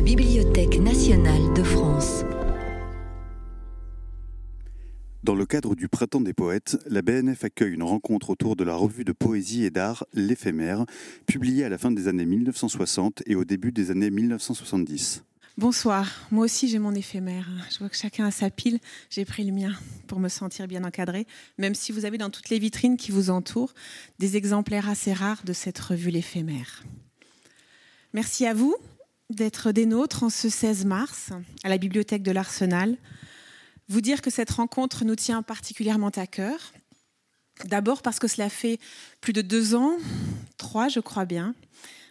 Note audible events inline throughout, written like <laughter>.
la Bibliothèque nationale de France. Dans le cadre du Printemps des poètes, la BNF accueille une rencontre autour de la revue de poésie et d'art L'éphémère, publiée à la fin des années 1960 et au début des années 1970. Bonsoir, moi aussi j'ai mon éphémère. Je vois que chacun a sa pile, j'ai pris le mien pour me sentir bien encadré, même si vous avez dans toutes les vitrines qui vous entourent des exemplaires assez rares de cette revue L'éphémère. Merci à vous d'être des nôtres en ce 16 mars à la bibliothèque de l'Arsenal vous dire que cette rencontre nous tient particulièrement à cœur. D'abord parce que cela fait plus de deux ans, trois je crois bien,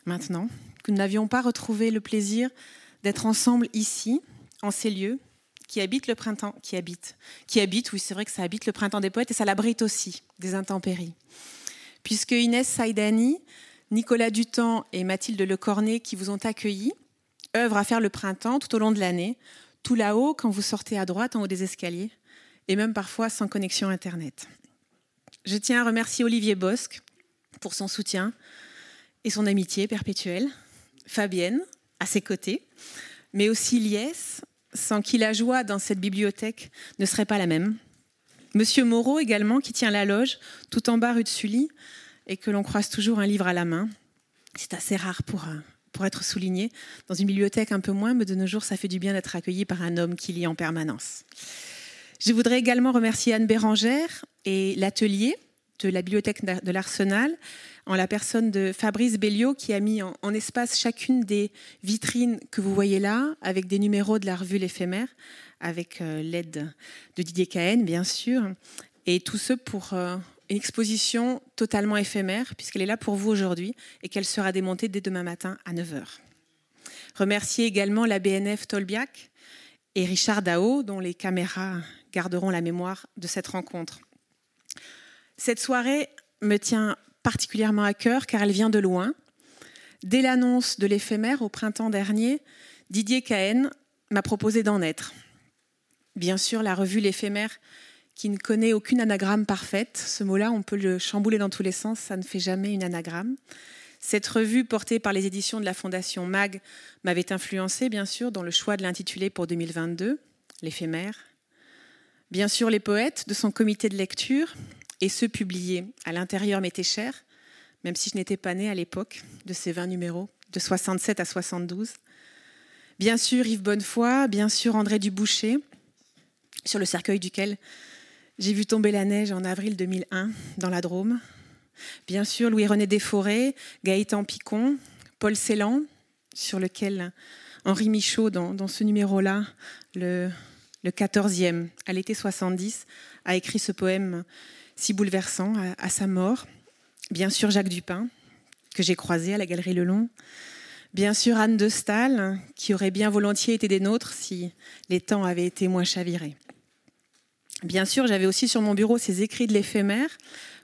maintenant, que nous n'avions pas retrouvé le plaisir d'être ensemble ici, en ces lieux, qui habitent le printemps, qui habitent, qui habitent, oui c'est vrai que ça habite le printemps des poètes et ça l'abrite aussi des intempéries. Puisque Inès Saïdani, Nicolas Dutan et Mathilde Lecornet qui vous ont accueillis œuvrent à faire le printemps tout au long de l'année tout là-haut quand vous sortez à droite en haut des escaliers, et même parfois sans connexion Internet. Je tiens à remercier Olivier Bosque pour son soutien et son amitié perpétuelle, Fabienne à ses côtés, mais aussi Liès, sans qui la joie dans cette bibliothèque ne serait pas la même. Monsieur Moreau également, qui tient la loge tout en bas rue de Sully et que l'on croise toujours un livre à la main. C'est assez rare pour un, pour être souligné. Dans une bibliothèque un peu moins, mais de nos jours, ça fait du bien d'être accueilli par un homme qui lit en permanence. Je voudrais également remercier Anne Bérangère et l'atelier de la bibliothèque de l'Arsenal, en la personne de Fabrice Belliot, qui a mis en, espace chacune des vitrines que vous voyez là, avec des numéros de la revue L'éphémère, avec euh, l'aide de Didier Cahen, bien sûr, et tout ce pour euh, une exposition totalement éphémère, puisqu'elle est là pour vous aujourd'hui et qu'elle sera démontée dès demain matin à 9h. Remercier également la BNF Tolbiac et Richard Dao, dont les caméras garderont la mémoire de cette rencontre. Cette soirée me tient particulièrement à cœur car elle vient de loin. Dès l'annonce de l'éphémère au printemps dernier, Didier Cahen m'a proposé d'en être. Bien sûr, la revue L'éphémère qui ne connaît aucune anagramme parfaite. Ce mot-là, on peut le chambouler dans tous les sens, ça ne fait jamais une anagramme. Cette revue portée par les éditions de la Fondation MAG m'avait influencé, bien sûr, dans le choix de l'intituler pour 2022, l'éphémère. Bien sûr, les poètes de son comité de lecture et ceux publiés à l'intérieur m'étaient chers, même si je n'étais pas née à l'époque de ces 20 numéros, de 67 à 72. Bien sûr, Yves Bonnefoy, bien sûr, André Duboucher, sur le cercueil duquel j'ai vu tomber la neige en avril 2001 dans la Drôme. Bien sûr, Louis-René Desforêts, Gaëtan Picon, Paul Celan, sur lequel Henri Michaud, dans, ce numéro-là, le, le 14e, à l'été 70, a écrit ce poème si bouleversant à, sa mort. Bien sûr, Jacques Dupin, que j'ai croisé à la Galerie Le Long. Bien sûr, Anne de Stahl, qui aurait bien volontiers été des nôtres si les temps avaient été moins chavirés. Bien sûr, j'avais aussi sur mon bureau ces écrits de l'éphémère,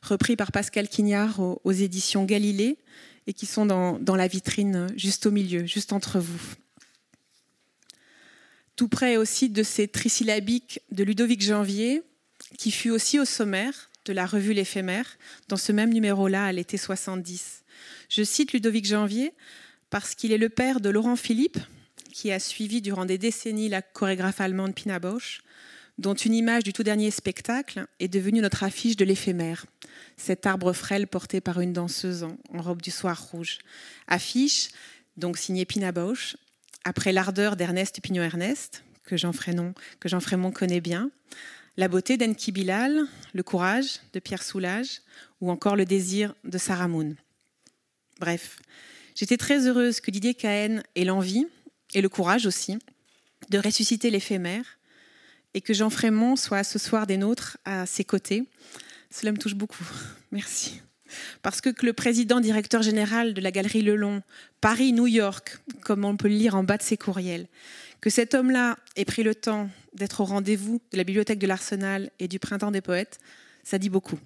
repris par Pascal Quignard aux, éditions Galilée, et qui sont dans, la vitrine juste au milieu, juste entre vous. Tout près aussi de ces trisyllabiques de Ludovic Janvier, qui fut aussi au sommaire de la revue L'éphémère, dans ce même numéro-là, à l'été 70. Je cite Ludovic Janvier parce qu'il est le père de Laurent Philippe, qui a suivi durant des décennies la chorégraphe allemande Pina Bausch, dont une image du tout dernier spectacle est devenue notre affiche de l'éphémère, cet arbre frêle porté par une danseuse en, robe du soir rouge. Affiche, donc signée Pina Bausch, après l'ardeur d'Ernest Pignon-Ernest, que Jean Frémont, connaît bien, la beauté d'Enki Bilal, le courage de Pierre Soulages, ou encore le désir de Sarah Moon. Bref, j'étais très heureuse que Didier Cahen ait l'envie, et le courage aussi, de ressusciter l'éphémère, et que Jean Frémont soit ce soir des nôtres à ses côtés. Cela me touche beaucoup. <laughs> Merci. Parce que, le président directeur général de la Galerie Lelon, Paris-New York, comme on peut le lire en bas de ses courriels, que cet homme-là ait pris le temps d'être au rendez-vous de la bibliothèque de l'Arsenal et du Printemps des Poètes, ça dit beaucoup.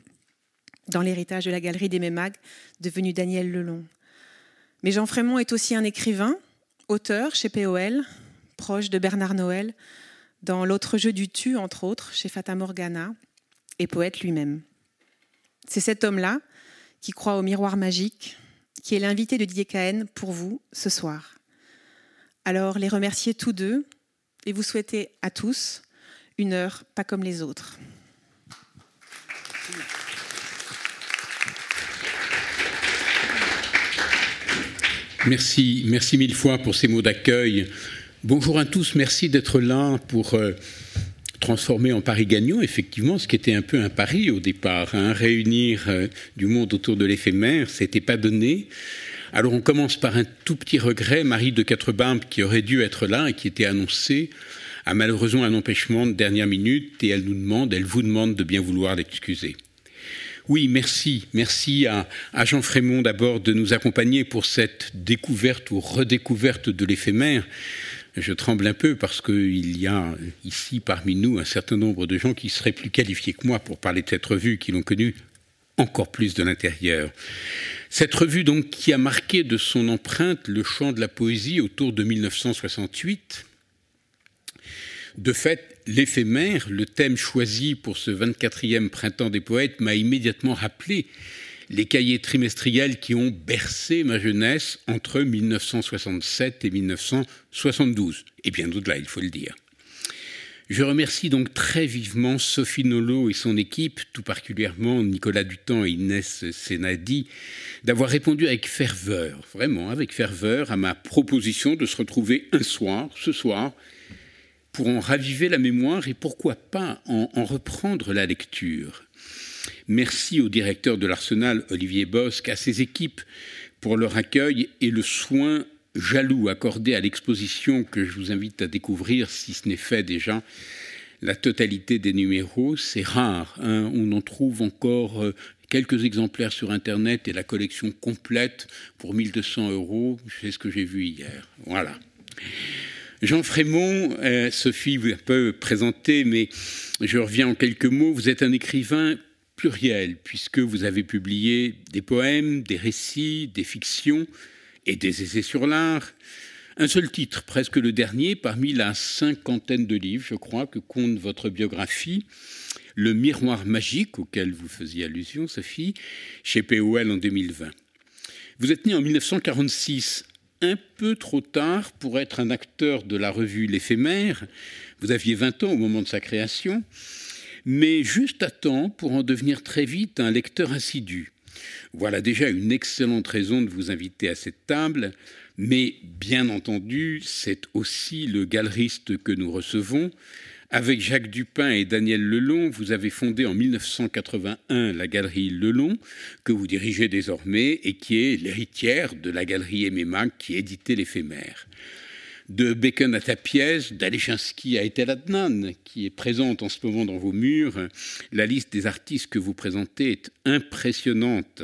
Dans l'héritage de la Galerie des Mémags, devenu Daniel Lelon. Mais Jean Frémont est aussi un écrivain, auteur chez POL, proche de Bernard Noël, dans L'autre jeu du tu, entre autres, chez Fata Morgana, et poète lui-même. C'est cet homme-là qui croit au miroir magique, qui est l'invité de Didier pour vous ce soir. Alors les remercier tous deux et vous souhaiter à tous une heure pas comme les autres. Merci, merci mille fois pour ces mots d'accueil. Bonjour à tous, merci d'être là pour euh, transformer en Paris gagnant, effectivement, ce qui était un peu un pari au départ. Hein. réunir euh, du monde autour de l'éphémère, c'était pas donné. Alors on commence par un tout petit regret. Marie de Quatrebarbes, qui aurait dû être là et qui était annoncée, a malheureusement un empêchement de dernière minute et elle nous demande, elle vous demande de bien vouloir l'excuser. Oui, merci. Merci à, Jean Frémont d'abord de nous accompagner pour cette découverte ou redécouverte de l'éphémère. Je tremble un peu parce qu'il y a ici parmi nous un certain nombre de gens qui seraient plus qualifiés que moi pour parler de cette revue, qui l'ont connue encore plus de l'intérieur. Cette revue donc qui a marqué de son empreinte le champ de la poésie autour de 1968. De fait, l'éphémère, le thème choisi pour ce 24e printemps des poètes, m'a immédiatement rappelé les cahiers trimestriels qui ont bercé ma jeunesse entre 1967 et 1972, et bien au-delà, il faut le dire. Je remercie donc très vivement Sophie Nolot et son équipe, tout particulièrement Nicolas Dutan et Inès Senadi, d'avoir répondu avec ferveur, vraiment avec ferveur, à ma proposition de se retrouver un soir, ce soir, pour en raviver la mémoire et pourquoi pas en, en reprendre la lecture. Merci au directeur de l'Arsenal, Olivier Bosque, à ses équipes pour leur accueil et le soin jaloux accordé à l'exposition que je vous invite à découvrir, si ce n'est fait déjà. La totalité des numéros, c'est rare. Hein. On en trouve encore euh, quelques exemplaires sur Internet et la collection complète pour 1200 euros. C'est ce que j'ai vu hier. Voilà. Jean Frémont, euh, Sophie vous a peu présenté, mais je reviens en quelques mots. Vous êtes un écrivain pluriel, puisque vous avez publié des poèmes, des récits, des fictions et des essais sur l'art. Un seul titre, presque le dernier, parmi la cinquantaine de livres, je crois, que compte votre biographie, Le miroir magique, auquel vous faisiez allusion, Sophie, chez POL en 2020. Vous êtes né en 1946 un peu trop tard pour être un acteur de la revue L'éphémère. Vous aviez 20 ans au moment de sa création, mais juste à temps pour en devenir très vite un lecteur assidu. Voilà déjà une excellente raison de vous inviter à cette table, mais bien entendu, c'est aussi le galeriste que nous recevons, avec Jacques Dupin et Daniel Lelon, vous avez fondé en 1981 la galerie Lelon, que vous dirigez désormais et qui est l'héritière de la galerie MMA qui éditait l'éphémère. De Bacon à Tapiez, d'Alechinsky à Etel Adnan, qui est présente en ce moment dans vos murs, la liste des artistes que vous présentez est impressionnante.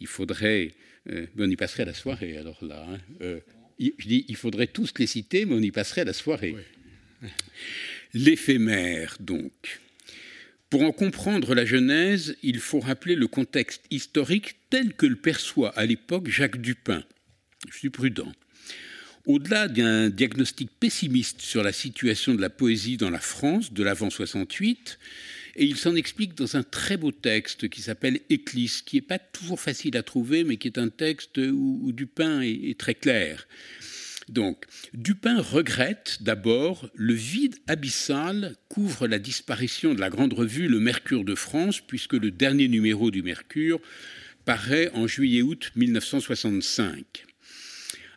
Il faudrait. Euh, on y passerait la soirée alors là. Hein. Euh, je dis, il faudrait tous les citer, mais on y passerait la soirée. L'éphémère, donc. Pour en comprendre la Genèse, il faut rappeler le contexte historique tel que le perçoit à l'époque Jacques Dupin. Je suis prudent. Au-delà d'un diagnostic pessimiste sur la situation de la poésie dans la France de l'avant 68, et il s'en explique dans un très beau texte qui s'appelle Éclisse, qui n'est pas toujours facile à trouver, mais qui est un texte où, Dupin est très clair. Donc, Dupin regrette d'abord le vide abyssal couvre la disparition de la grande revue Le Mercure de France, puisque le dernier numéro du Mercure paraît en juillet-août 1965.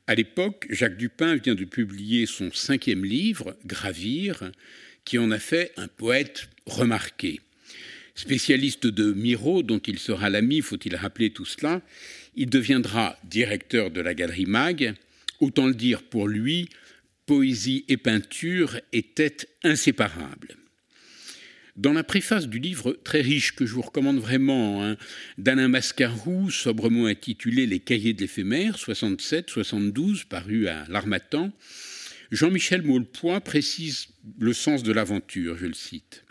À l'époque, Jacques Dupin vient de publier son cinquième livre, Gravir, qui en a fait un poète remarqué. Spécialiste de Miro, dont il sera l'ami, faut-il rappeler tout cela, il deviendra directeur de la Galerie Mag, Autant le dire pour lui, poésie et peinture étaient inséparables. Dans la préface du livre très riche que je vous recommande vraiment, hein, d'Alain Mascarou, sobrement intitulé Les cahiers de l'éphémère, 67-72, paru à l'Armatan, Jean-Michel Maulepoix précise le sens de l'aventure, je le cite.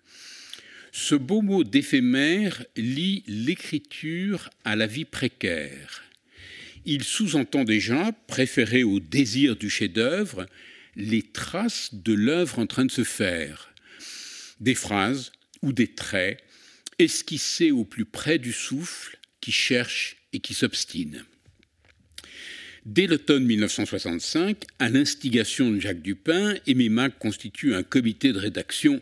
Ce beau mot d'éphémère lie l'écriture à la vie précaire il sous-entend déjà, préféré au désir du chef-d'œuvre, les traces de l'œuvre en train de se faire. Des phrases ou des traits esquissés au plus près du souffle qui cherche et qui s'obstine. Dès l'automne 1965, à l'instigation de Jacques Dupin, Aimé Mac constitue un comité de rédaction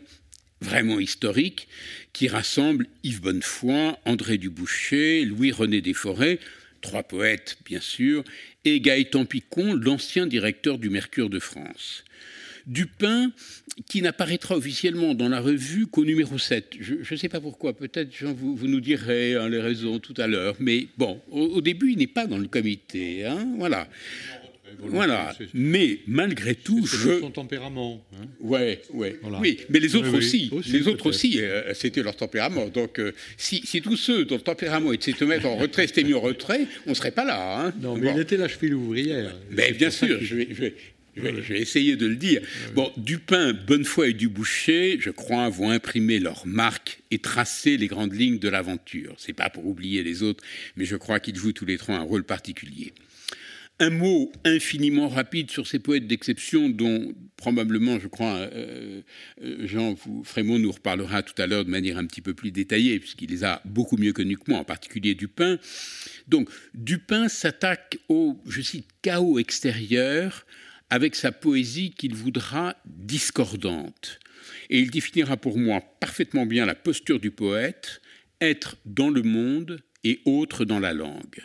vraiment historique qui rassemble Yves Bonnefoy, André Duboucher, Louis-René Desforêts, trois poètes bien sûr, et Gaëtan Picon, l'ancien directeur du Mercure de France. Dupin, qui n'apparaîtra officiellement dans la revue qu'au numéro 7. Je ne sais pas pourquoi, peut-être vous, vous, nous direz hein, les raisons tout à l'heure, mais bon, au, début, il n'est pas dans le comité. Hein, voilà. Voilà, mais malgré tout, je... son tempérament. Hein. ouais, ouais. Oui, mais les autres aussi. Les autres aussi, euh, c'était leur tempérament. Donc, euh, si, tous ceux dont le tempérament était de se mettre en retrait s'étaient mis en retrait, on ne serait pas là. Hein. Non, mais il était la cheville ouvrière. Mais bien sûr, je vais, je vais, essayer de le dire. Bon, Dupin, Bonnefoy et Duboucher, je crois, vont imprimer leur marque et tracer les grandes lignes de l'aventure. C'est pas pour oublier les autres, mais je crois qu'ils jouent tous les trois un rôle particulier. Un mot infiniment rapide sur ces poètes d'exception dont probablement, je crois, euh, euh, Jean Frémont nous reparlera tout à l'heure de manière un petit peu plus détaillée, puisqu'il les a beaucoup mieux connus que moi, en particulier Dupin. Donc, Dupin s'attaque au, je cite, chaos extérieur avec sa poésie qu'il voudra discordante. Et il définira pour moi parfaitement bien la posture du poète, être dans le monde et autre dans la langue.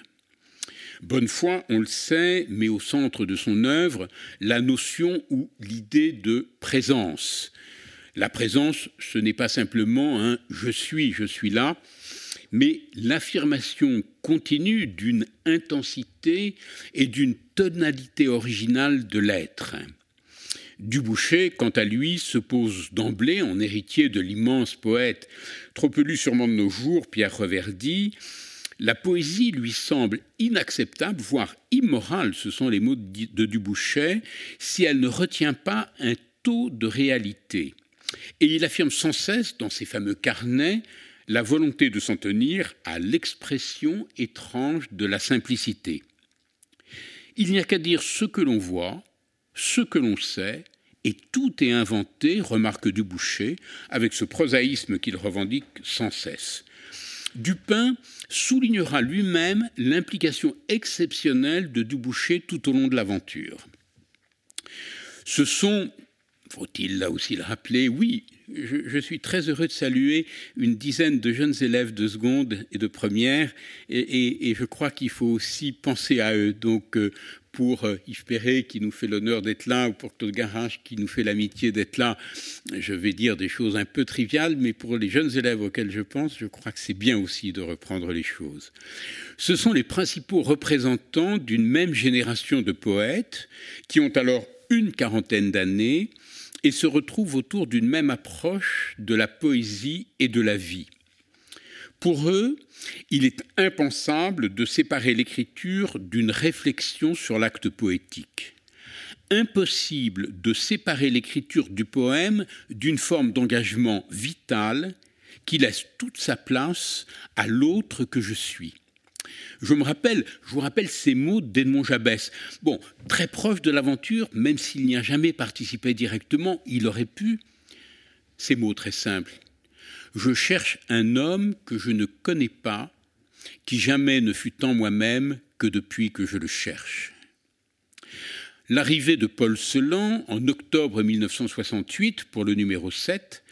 Bonnefoy, on le sait, met au centre de son œuvre la notion ou l'idée de présence. La présence, ce n'est pas simplement un je suis, je suis là, mais l'affirmation continue d'une intensité et d'une tonalité originale de l'être. Duboucher, quant à lui, se pose d'emblée en héritier de l'immense poète, trop lu sûrement de nos jours, Pierre Reverdy. La poésie lui semble inacceptable, voire immorale, ce sont les mots de Duboucher, si elle ne retient pas un taux de réalité. Et il affirme sans cesse dans ses fameux carnets la volonté de s'en tenir à l'expression étrange de la simplicité. Il n'y a qu'à dire ce que l'on voit, ce que l'on sait, et tout est inventé, remarque Duboucher, avec ce prosaïsme qu'il revendique sans cesse. Dupin soulignera lui-même l'implication exceptionnelle de Duboucher tout au long de l'aventure. Ce sont, faut-il là aussi le rappeler, oui, je, suis très heureux de saluer une dizaine de jeunes élèves de seconde et de première, et, je crois qu'il faut aussi penser à eux. Donc, euh, pour euh, Yves Perret qui nous fait l'honneur d'être là, ou pour Claude Garage qui nous fait l'amitié d'être là, je vais dire des choses un peu triviales, mais pour les jeunes élèves auxquels je pense, je crois que c'est bien aussi de reprendre les choses. Ce sont les principaux représentants d'une même génération de poètes qui ont alors une quarantaine d'années et se retrouvent autour d'une même approche de la poésie et de la vie. Pour eux, il est impensable de séparer l'écriture d'une réflexion sur l'acte poétique. Impossible de séparer l'écriture du poème d'une forme d'engagement vital qui laisse toute sa place à l'autre que je suis. Je me rappelle, je vous rappelle ces mots d'Edmond Jabès. Bon, très proche de l'aventure, même s'il n'y a jamais participé directement, il aurait pu. Ces mots très simples. Je cherche un homme que je ne connais pas, qui jamais ne fut en moi-même que depuis que je le cherche. L'arrivée de Paul Celan en octobre 1968 pour le numéro 7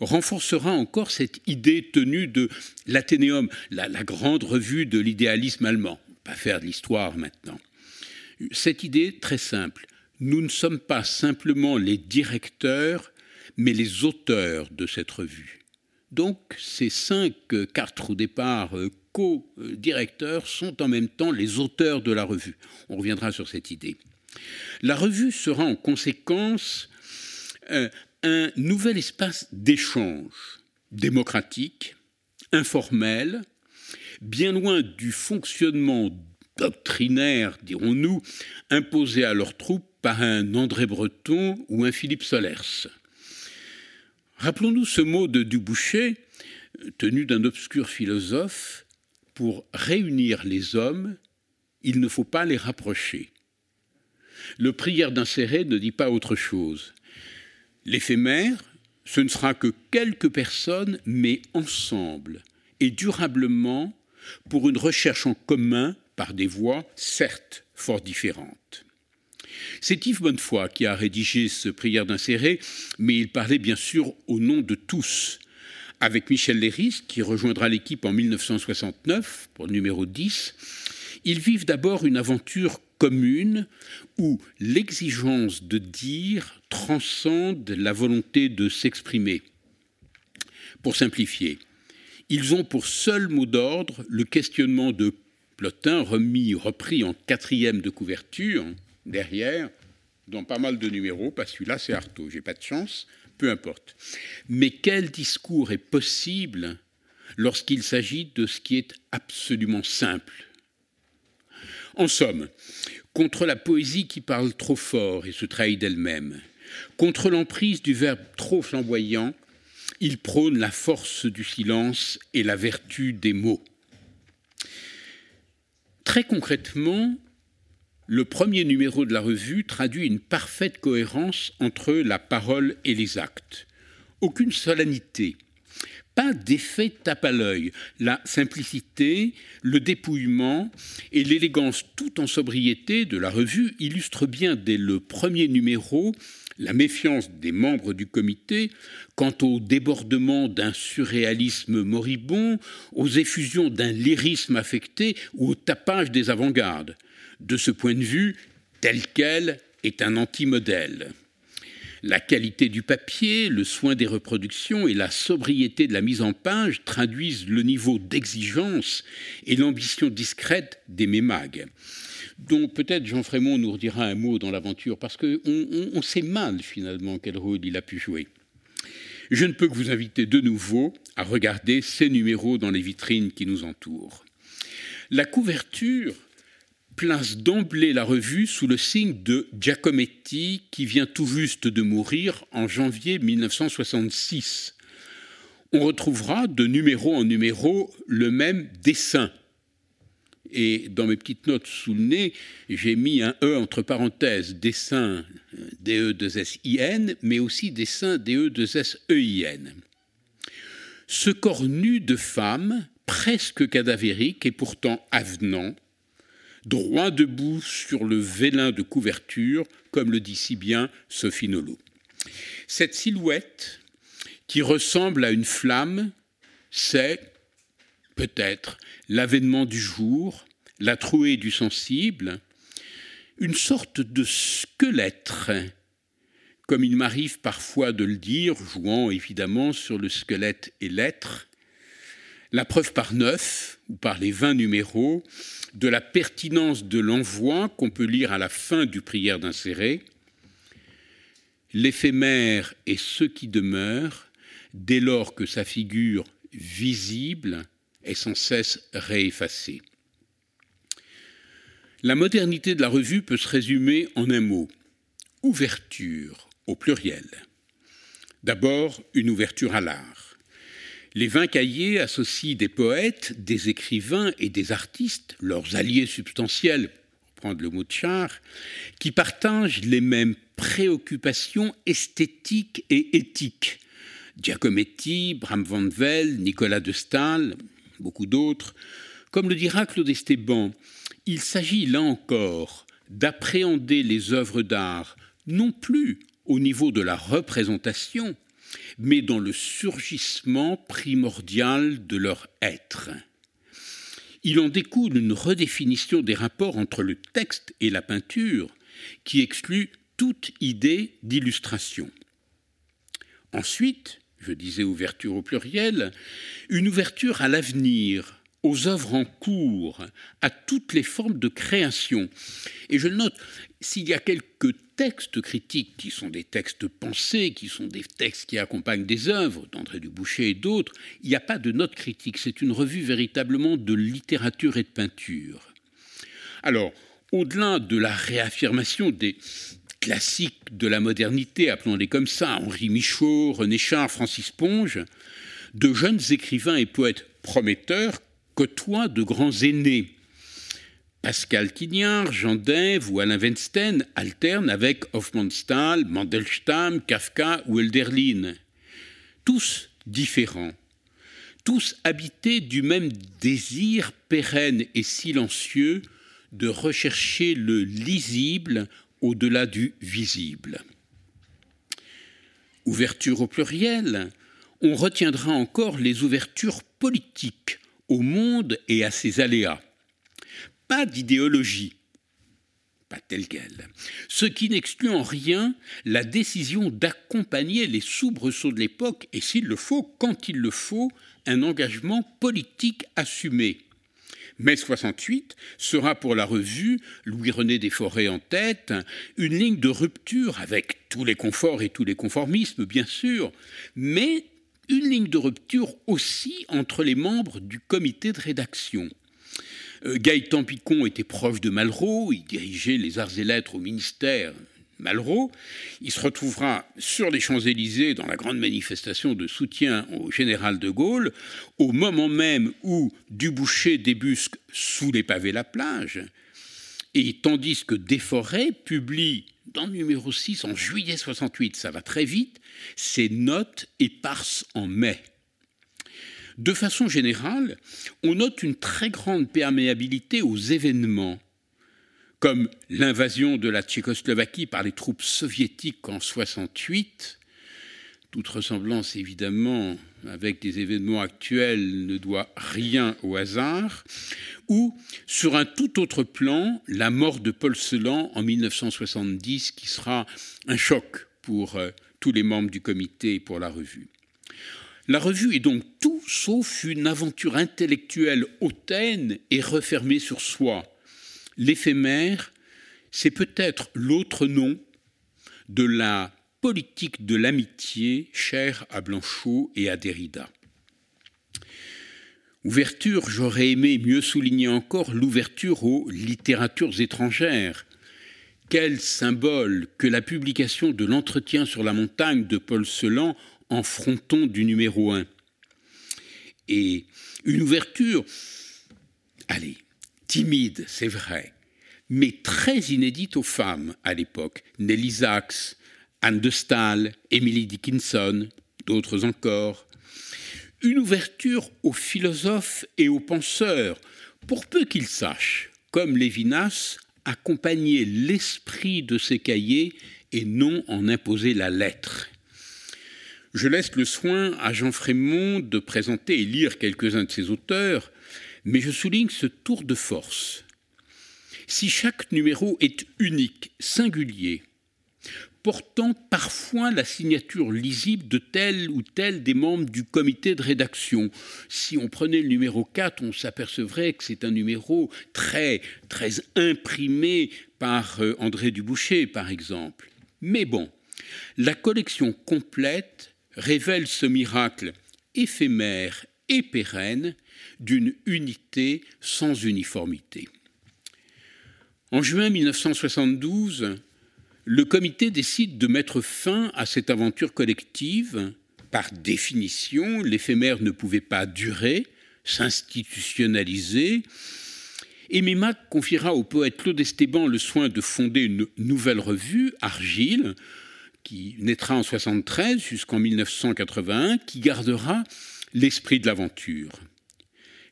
renforcera encore cette idée tenue de l'Athénéum, la, grande revue de l'idéalisme allemand. Pas faire de l'histoire maintenant. Cette idée très simple. Nous ne sommes pas simplement les directeurs, mais les auteurs de cette revue. Donc ces cinq, quatre au départ co-directeurs sont en même temps les auteurs de la revue. On reviendra sur cette idée. La revue sera en conséquence euh, un nouvel espace d'échange démocratique, informel, bien loin du fonctionnement doctrinaire, dirons-nous, imposé à leurs troupes par un André Breton ou un Philippe Solers. Rappelons-nous ce mot de Duboucher, tenu d'un obscur philosophe, pour réunir les hommes, il ne faut pas les rapprocher. Le prière d'insérer ne dit pas autre chose. L'éphémère, ce ne sera que quelques personnes, mais ensemble et durablement pour une recherche en commun par des voies, certes fort différentes. C'est Yves Bonnefoy qui a rédigé ce prière d'insérer, mais il parlait bien sûr au nom de tous. Avec Michel Léris, qui rejoindra l'équipe en 1969 pour numéro 10, ils vivent d'abord une aventure commune où l'exigence de dire transcende la volonté de s'exprimer. Pour simplifier, ils ont pour seul mot d'ordre le questionnement de Plotin, remis, repris en quatrième de couverture, derrière, dans pas mal de numéros, pas celui-là, c'est Artaud, j'ai pas de chance, peu importe. Mais quel discours est possible lorsqu'il s'agit de ce qui est absolument simple? En somme, contre la poésie qui parle trop fort et se trahit d'elle-même, contre l'emprise du verbe trop flamboyant, il prône la force du silence et la vertu des mots. Très concrètement, le premier numéro de la revue traduit une parfaite cohérence entre la parole et les actes. Aucune solennité, pas d'effet tape à l'œil. La simplicité, le dépouillement et l'élégance tout en sobriété de la revue illustrent bien dès le premier numéro la méfiance des membres du comité quant au débordement d'un surréalisme moribond, aux effusions d'un lyrisme affecté ou au tapage des avant-gardes. De ce point de vue, tel quel est un anti-modèle. La qualité du papier, le soin des reproductions et la sobriété de la mise en page traduisent le niveau d'exigence et l'ambition discrète des mémags dont peut-être Jean Frémont nous redira un mot dans l'aventure, parce qu'on on, sait mal finalement quel rôle il a pu jouer. Je ne peux que vous inviter de nouveau à regarder ces numéros dans les vitrines qui nous entourent. La couverture place d'emblée la revue sous le signe de Giacometti qui vient tout juste de mourir en janvier 1966. On retrouvera de numéro en numéro le même dessin et dans mes petites notes sous le nez, j'ai mis un E entre parenthèses, dessin DE2SIN, mais aussi dessin DE2SEIN. Ce corps nu de femme, presque cadavérique et pourtant avenant, droit debout sur le vélin de couverture, comme le dit si bien Sophie Nolot. Cette silhouette, qui ressemble à une flamme, c'est peut-être l'avènement du jour, la trouée du sensible, une sorte de squelette, comme il m'arrive parfois de le dire, jouant évidemment sur le squelette et l'être, la preuve par neuf ou par les vingt numéros de la pertinence de l'envoi qu'on peut lire à la fin du prière d'insérer, l'éphémère est ce qui demeure dès lors que sa figure visible est sans cesse réeffacée. La modernité de la revue peut se résumer en un mot ouverture au pluriel. D'abord, une ouverture à l'art. Les vingt cahiers associent des poètes, des écrivains et des artistes, leurs alliés substantiels, pour prendre le mot de char, qui partagent les mêmes préoccupations esthétiques et éthiques. Giacometti, Bram van Vel, Nicolas de Stahl, beaucoup d'autres. Comme le dira Claude Esteban, il s'agit là encore d'appréhender les œuvres d'art non plus au niveau de la représentation, mais dans le surgissement primordial de leur être. Il en découle une redéfinition des rapports entre le texte et la peinture qui exclut toute idée d'illustration. Ensuite, je disais ouverture au pluriel, une ouverture à l'avenir, aux œuvres en cours, à toutes les formes de création. Et je note, s'il y a quelques textes critiques qui sont des textes pensés, qui sont des textes qui accompagnent des œuvres d'André Duboucher et d'autres, il n'y a pas de notes critiques. C'est une revue véritablement de littérature et de peinture. Alors, au-delà de la réaffirmation des, classiques de la modernité, appelons-les comme ça, Henri Michaud, René Char, Francis Ponge, de jeunes écrivains et poètes prometteurs côtoient de grands aînés. Pascal Quignard, Jean Dève ou Alain Weinstein alternent avec Hofmannsthal, Mandelstam, Kafka ou Elderlin. Tous différents, tous habités du même désir pérenne et silencieux de rechercher le lisible au-delà du visible. Ouverture au pluriel, on retiendra encore les ouvertures politiques au monde et à ses aléas. Pas d'idéologie, pas telle qu'elle, ce qui n'exclut en rien la décision d'accompagner les soubresauts de l'époque et, s'il le faut, quand il le faut, un engagement politique assumé. Mai 68 sera pour la revue, Louis-René Desforêts en tête, une ligne de rupture avec tous les conforts et tous les conformismes, bien sûr, mais une ligne de rupture aussi entre les membres du comité de rédaction. Euh, Gaëtan Picon était proche de Malraux, il dirigeait les arts et lettres au ministère Malraux. Il se retrouvera sur les Champs-Élysées dans la grande manifestation de soutien au général de Gaulle, au moment même où Duboucher débusque sous les pavés la plage, et tandis que Desforêts publie dans le numéro 6 en juillet 68, ça va très vite, ses notes éparses en mai. De façon générale, on note une très grande perméabilité aux événements, comme l'invasion de la Tchécoslovaquie par les troupes soviétiques en 68. Toute ressemblance, évidemment, avec des événements actuels ne doit rien au hasard, ou sur un tout autre plan, la mort de Paul Celan en 1970, qui sera un choc pour euh, tous les membres du comité et pour la revue. La revue est donc tout sauf une aventure intellectuelle hautaine et refermée sur soi. L'éphémère, c'est peut-être l'autre nom de la politique de l'amitié chère à Blanchot et à Derrida. Ouverture, j'aurais aimé mieux souligner encore l'ouverture aux littératures étrangères. Quel symbole que la publication de l'entretien sur la montagne de Paul Celan en fronton du numéro 1. Et une ouverture, allez, timide, c'est vrai, mais très inédite aux femmes à l'époque. Nelly Sachs, Anne de Stahl, Emily Dickinson, d'autres encore. Une ouverture aux philosophes et aux penseurs, pour peu qu'ils sachent, comme Lévinas, accompagner l'esprit de ses cahiers et non en imposer la lettre. Je laisse le soin à Jean Frémont de présenter et lire quelques-uns de ses auteurs, mais je souligne ce tour de force. Si chaque numéro est unique, singulier, portant parfois la signature lisible de tel ou tel des membres du comité de rédaction. Si on prenait le numéro 4, on s'apercevrait que c'est un numéro très, très imprimé par euh, André Duboucher, par exemple. Mais bon, la collection complète révèle ce miracle éphémère et pérenne d'une unité sans uniformité. En juin 1972, le comité décide de mettre fin à cette aventure collective. Par définition, l'éphémère ne pouvait pas durer, s'institutionnaliser, et Mimac confiera au poète Claude Esteban le soin de fonder une nouvelle revue, Argile, qui naîtra en 73 jusqu'en 1981, qui gardera l'esprit de l'aventure.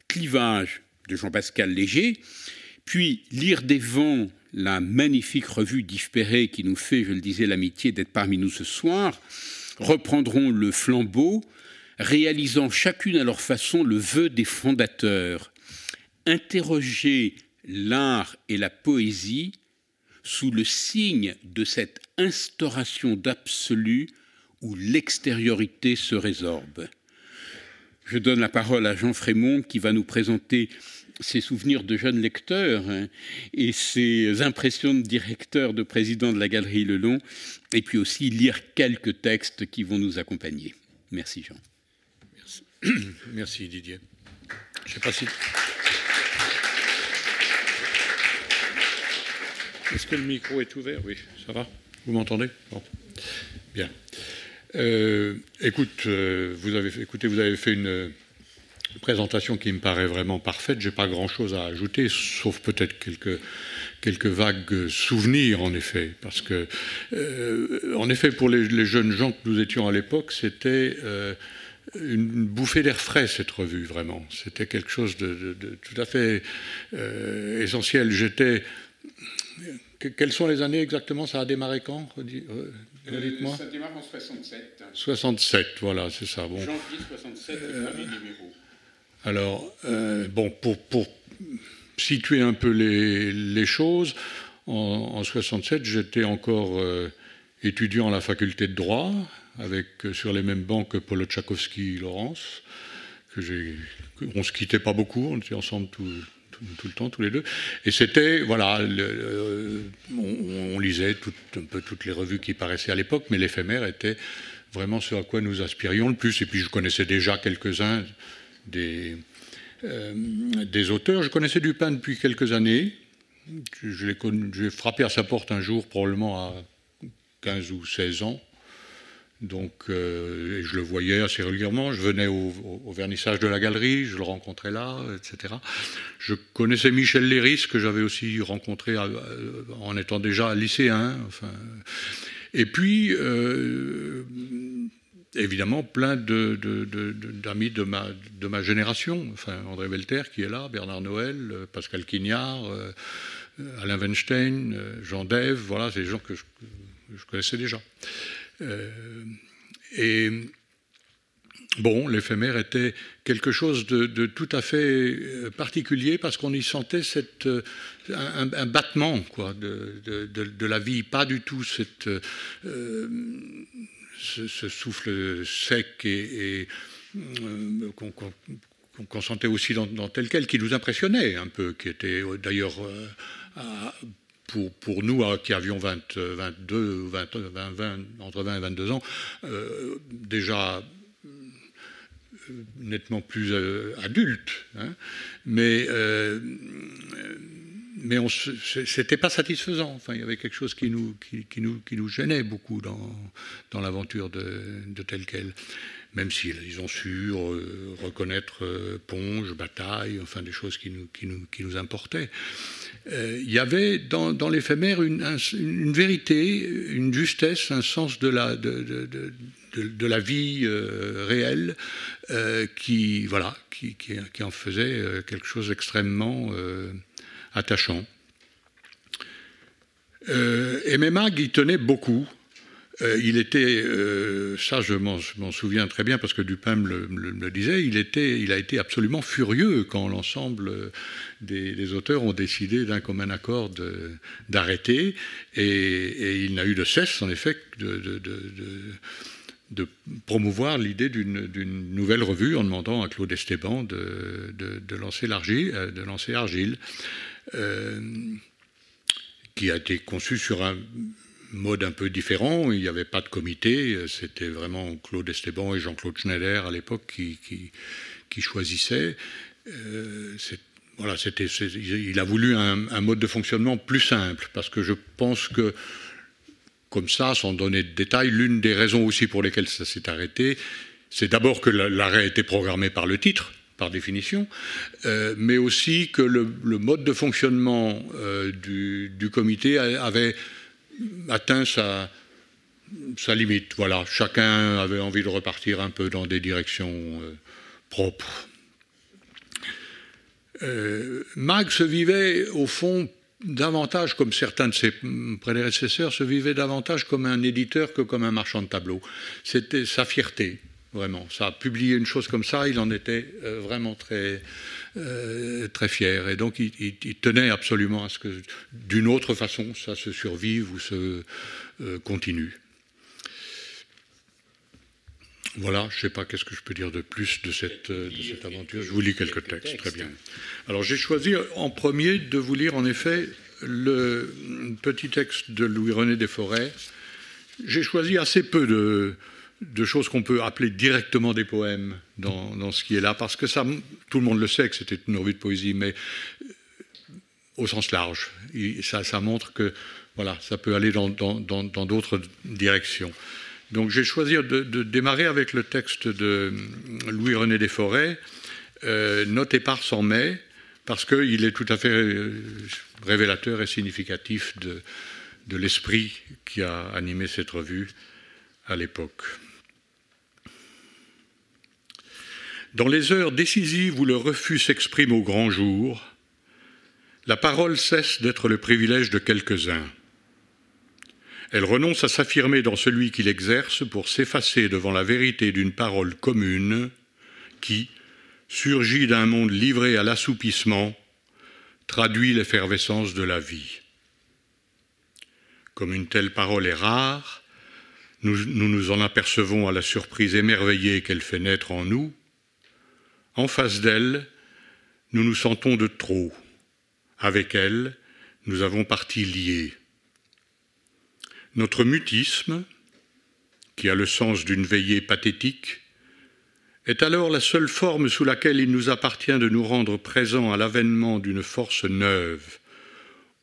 Clivage de Jean-Pascal Léger, puis Lire des vents, la magnifique revue d'Yves Perret qui nous fait, je le disais, l'amitié d'être parmi nous ce soir, reprendront le flambeau, réalisant chacune à leur façon le vœu des fondateurs. Interroger l'art et la poésie sous le signe de cette instauration d'absolu où l'extériorité se résorbe. Je donne la parole à Jean Frémont qui va nous présenter ses souvenirs de jeune lecteur hein, et ses impressions de directeur, de président de la Galerie Le Long, et puis aussi lire quelques textes qui vont nous accompagner. Merci Jean. Merci, <clears throat> Didier. Je sais pas si... Est-ce que le micro est ouvert? Oui, ça va Vous m'entendez? Bien. Euh, écoute, euh, écoutez, vous avez fait une présentation qui me paraît vraiment parfaite. J'ai pas grand-chose à ajouter, sauf peut-être quelques quelques vagues souvenirs, en effet, parce que, euh, en effet, pour les, jeunes gens que nous étions à l'époque, c'était une bouffée d'air frais, cette revue, vraiment. C'était quelque chose de, tout à fait euh, essentiel. J'étais. Quelles sont les années exactement? Ça a démarré quand? Redites-moi. ça démarre en 67. 67, voilà, c'est ça. Bon. Janvier 67, le premier numéro. Alors, bon, pour, pour, situer un peu les, les choses, en, en 67, j'étais encore étudiant à la faculté de droit, avec euh, sur les mêmes bancs que Paul Tchaikovsky et Laurence, que on se quittait pas beaucoup, on était ensemble tout, tout, le temps, tous les deux. Et c'était, voilà, on, lisait un peu toutes les revues qui paraissaient à l'époque, mais l'éphémère était vraiment ce à quoi nous aspirions le plus. Et puis je connaissais déjà quelques-uns des, euh, des auteurs. Je connaissais Dupin depuis quelques années. J'ai frappé à sa porte un jour, probablement à 15 ou 16 ans. Donc, euh, je le voyais assez régulièrement. Je venais au, vernissage de la galerie, je le rencontrais là, etc. Je connaissais Michel Léris, que j'avais aussi rencontré euh, en étant déjà lycéen. Et puis, euh, évidemment, plein d'amis de, ma, génération. Enfin, André Belter qui est là, Bernard Noël, Pascal Quignard, Alain Weinstein, Jean Dève. Voilà, c'est des gens que je connaissais déjà. Euh, et bon, l'éphémère était quelque chose de, tout à fait euh, particulier parce qu'on y sentait cette, euh, un, battement quoi, de, la vie, pas du tout cette, ce, souffle sec et, qu'on sentait aussi dans, tel quel, qui nous impressionnait un peu, qui était d'ailleurs pour, nous qui avions 20, 22, 20, 20, entre 20 et 22 ans, euh, déjà euh, nettement plus euh, adultes. Hein. mais mais c'était pas satisfaisant. Enfin, il y avait quelque chose qui nous, qui nous, qui nous gênait beaucoup dans, dans l'aventure de, de telle quelle même s'ils ont su reconnaître Ponge, Bataille, enfin des choses qui nous, qui nous, qui nous importaient. Euh, il y avait dans, l'éphémère une, vérité, une justesse, un sens de la, vie euh, réelle euh, qui, voilà, qui, en faisait quelque chose d'extrêmement attachant. et Memag y tenait beaucoup. Euh, il était, euh, ça je m'en souviens très bien parce que Dupin me le, disait, il, a été absolument furieux quand l'ensemble des, auteurs ont décidé d'un commun accord d'arrêter et, il n'a eu de cesse en effet de, promouvoir l'idée d'une nouvelle revue en demandant à Claude Esteban de, lancer, euh, de lancer Argile. qui a été conçu sur un, mode un peu différent. Il n'y avait pas de comité. C'était vraiment Claude Esteban et Jean-Claude Schneider à l'époque qui, choisissaient. Euh, voilà, c'était, il a voulu un, mode de fonctionnement plus simple parce que je pense que, comme ça, sans donner de détails, l'une des raisons aussi pour lesquelles ça s'est arrêté, c'est d'abord que l'arrêt était programmé par le titre, par définition, euh, mais aussi que le, mode de fonctionnement euh, du, comité avait atteint sa, limite. Voilà, chacun avait envie de repartir un peu dans des directions euh, propres. Euh, Mag se vivait au fond davantage, comme certains de ses prédécesseurs, se vivait davantage comme un éditeur que comme un marchand de tableaux. C'était sa fierté, vraiment. Ça a publié une chose comme ça, il en était euh, vraiment très, euh, très fier. Et donc, il, tenait absolument à ce que, d'une autre façon, ça se survive ou se euh, continue. Voilà, je ne sais pas qu'est-ce que je peux dire de plus de cette, de cette aventure. Je vous lis quelques textes, très bien. Alors, j'ai choisi en premier de vous lire, en effet, le petit texte de Louis-René Desforêts. J'ai choisi assez peu de, de choses qu'on peut appeler directement des poèmes dans, ce qui est là, parce que ça, tout le monde le sait que c'était une revue de poésie, mais euh, au sens large. ça, montre que voilà, ça peut aller dans d'autres directions. Donc j'ai choisi de, démarrer avec le texte de Louis-René Desforêts, euh, Noté par sans mai, parce qu'il est tout à fait euh, révélateur et significatif de, de l'esprit qui a animé cette revue à l'époque. Dans les heures décisives où le refus s'exprime au grand jour, la parole cesse d'être le privilège de quelques-uns. Elle renonce à s'affirmer dans celui qui l'exerce pour s'effacer devant la vérité d'une parole commune qui, surgit d'un monde livré à l'assoupissement, traduit l'effervescence de la vie. Comme une telle parole est rare, nous, nous nous en apercevons à la surprise émerveillée qu'elle fait naître en nous. En face d'elle, nous nous sentons de trop. Avec elle, nous avons partie liée. Notre mutisme, qui a le sens d'une veillée pathétique, est alors la seule forme sous laquelle il nous appartient de nous rendre présents à l'avènement d'une force neuve,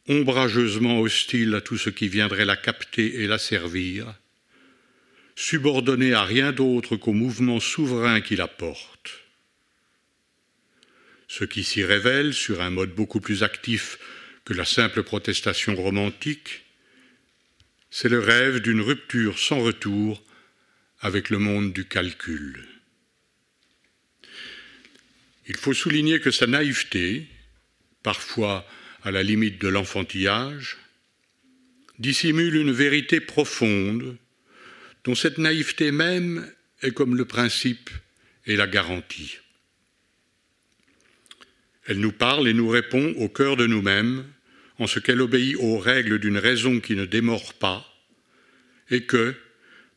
ombrageusement hostile à tout ce qui viendrait la capter et la servir, subordonnée à rien d'autre qu'au mouvement souverain qui la porte. Ce qui s'y révèle sur un mode beaucoup plus actif que la simple protestation romantique, c'est le rêve d'une rupture sans retour avec le monde du calcul. Il faut souligner que sa naïveté, parfois à la limite de l'enfantillage, dissimule une vérité profonde dont cette naïveté même est comme le principe et la garantie. Elle nous parle et nous répond au cœur de nous-mêmes en ce qu'elle obéit aux règles d'une raison qui ne démord pas et que,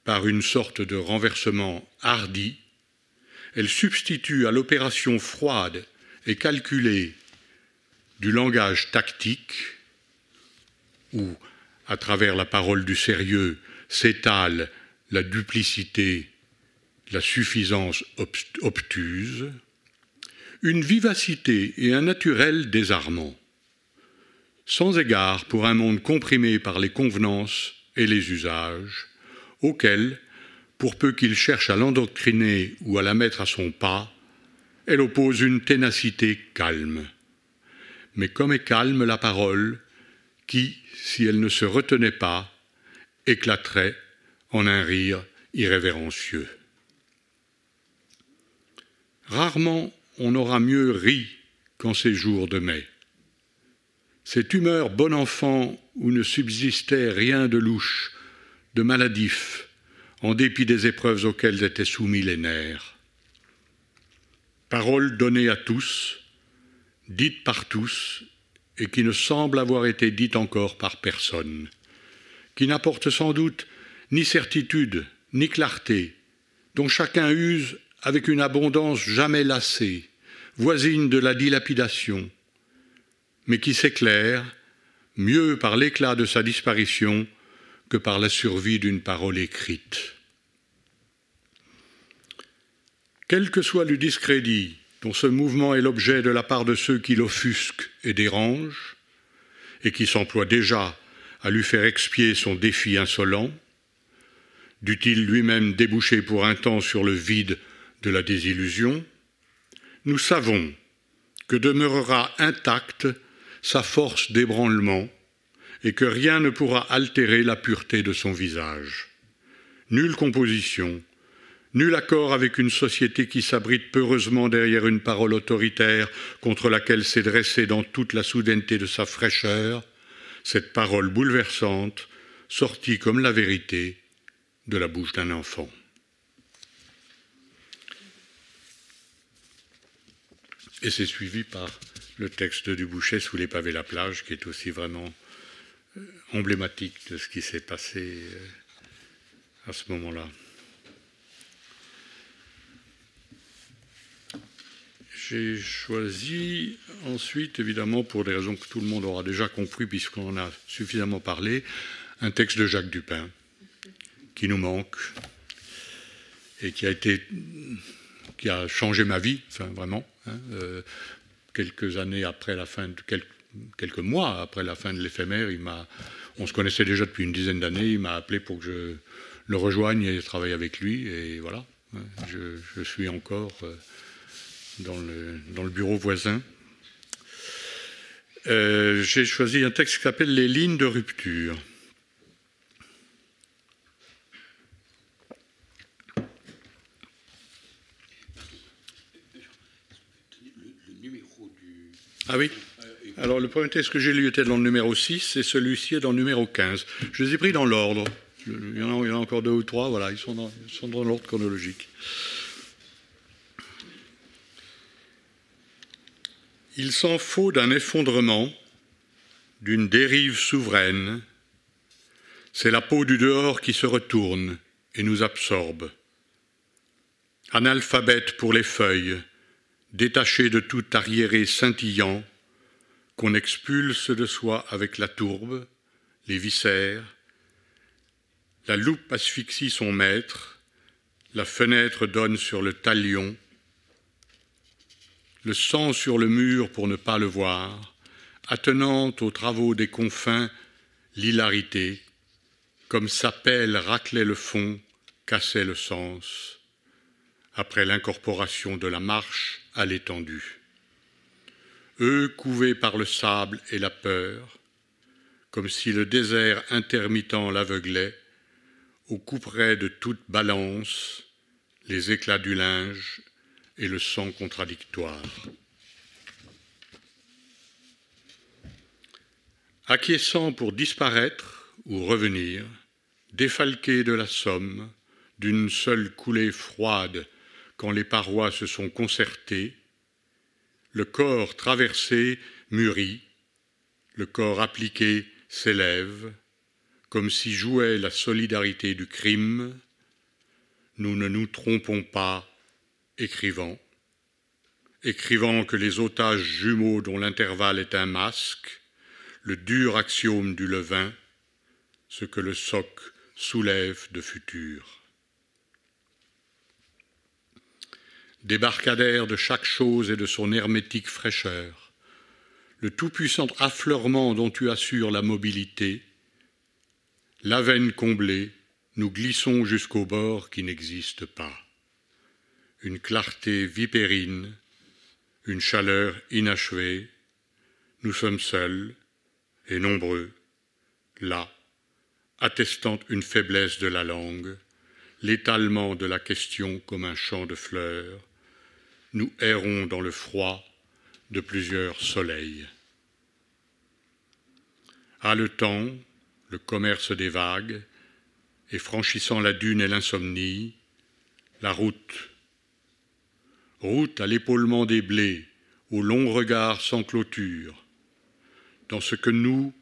par une sorte de renversement hardi, elle substitue à l'opération froide et calculée du langage tactique, où, à travers la parole du sérieux, s'étale la duplicité, la suffisance obtuse, une vivacité et un naturel désarmant, sans égard pour un monde comprimé par les convenances et les usages, auxquels pour peu qu'il cherche à l'endoctriner ou à la mettre à son pas, elle oppose une ténacité calme. Mais comme est calme la parole, qui, si elle ne se retenait pas, éclaterait en un rire irrévérencieux. Rarement on aura mieux ri qu'en ces jours de mai. Cette humeur bon enfant où ne subsistait rien de louche, de maladif, en dépit des épreuves auxquelles étaient soumis les nerfs. Parole donnée à tous, dite par tous, et qui ne semble avoir été dite encore par personne, qui n'apporte sans doute ni certitude, ni clarté, dont chacun use avec une abondance jamais lassée, voisine de la dilapidation, mais qui s'éclaire mieux par l'éclat de sa disparition que par la survie d'une parole écrite. Quel que soit le discrédit dont ce mouvement est l'objet de la part de ceux qui l'offusquent et dérangent, et qui s'emploient déjà à lui faire expier son défi insolent, dût-il lui-même déboucher pour un temps sur le vide de la désillusion, nous savons que demeurera intacte sa force d'ébranlement et que rien ne pourra altérer la pureté de son visage. Nulle composition, Nul accord avec une société qui s'abrite peureusement derrière une parole autoritaire contre laquelle s'est dressée dans toute la soudaineté de sa fraîcheur cette parole bouleversante, sortie comme la vérité de la bouche d'un enfant. Et c'est suivi par le texte du Boucher sous les pavés la plage, qui est aussi vraiment euh, emblématique de ce qui s'est passé euh, à ce moment-là. J'ai choisi ensuite, évidemment, pour des raisons que tout le monde aura déjà compris, puisqu'on en a suffisamment parlé, un texte de Jacques Dupin, qui nous manque, et qui a été qui a changé ma vie, enfin vraiment. Hein, euh, quelques années après la fin de quelques, mois après la fin de l'éphémère, il m'a, on se connaissait déjà depuis une dizaine d'années, il m'a appelé pour que je le rejoigne et travaille avec lui, et voilà. Hein, je, suis encore euh, dans le, dans le bureau voisin. Euh, j'ai choisi un texte qui s'appelle Les lignes de rupture. Ah oui Alors le premier texte que j'ai lu était dans le numéro 6 et celui-ci est dans le numéro 15. Je les ai pris dans l'ordre. Il, y en a encore deux ou trois, voilà, ils sont dans, ils sont dans l'ordre chronologique. Il s'en faut d'un effondrement, d'une dérive souveraine. C'est la peau du dehors qui se retourne et nous absorbe. Analphabète pour les feuilles, détaché de tout arriéré scintillant, qu'on expulse de soi avec la tourbe, les viscères. La loupe asphyxie son maître, la fenêtre donne sur le talion, le sang sur le mur pour ne pas le voir, attenant aux travaux des confins l'hilarité, comme sa pelle raclait le fond, cassait le sens, après l'incorporation de la marche à l'étendue. Eux couvés par le sable et la peur, comme si le désert intermittent l'aveuglait, au couperet de toute balance, les éclats du linge et le sang contradictoire. Acquiescent pour disparaître ou revenir, défalqué de la somme, d'une seule coulée froide quand les parois se sont concertées, le corps traversé mûrit, le corps appliqué s'élève, comme si jouait la solidarité du crime, nous ne nous trompons pas, écrivant, écrivant que les otages jumeaux dont l'intervalle est un masque, le dur axiome du levain, ce que le soc soulève de futur. Débarcadère de chaque chose et de son hermétique fraîcheur, le tout-puissant affleurement dont tu assures la mobilité, la veine comblée, nous glissons jusqu'au bord qui n'existe pas. Une clarté vipérine, une chaleur inachevée, nous sommes seuls et nombreux, là, attestant une faiblesse de la langue, l'étalement de la question comme un champ de fleurs, nous errons dans le froid de plusieurs soleils. Haletant, le commerce des vagues, et franchissant la dune et l'insomnie, la route. Route à l'épaulement des blés, au long regard sans clôture, dans ce que nous,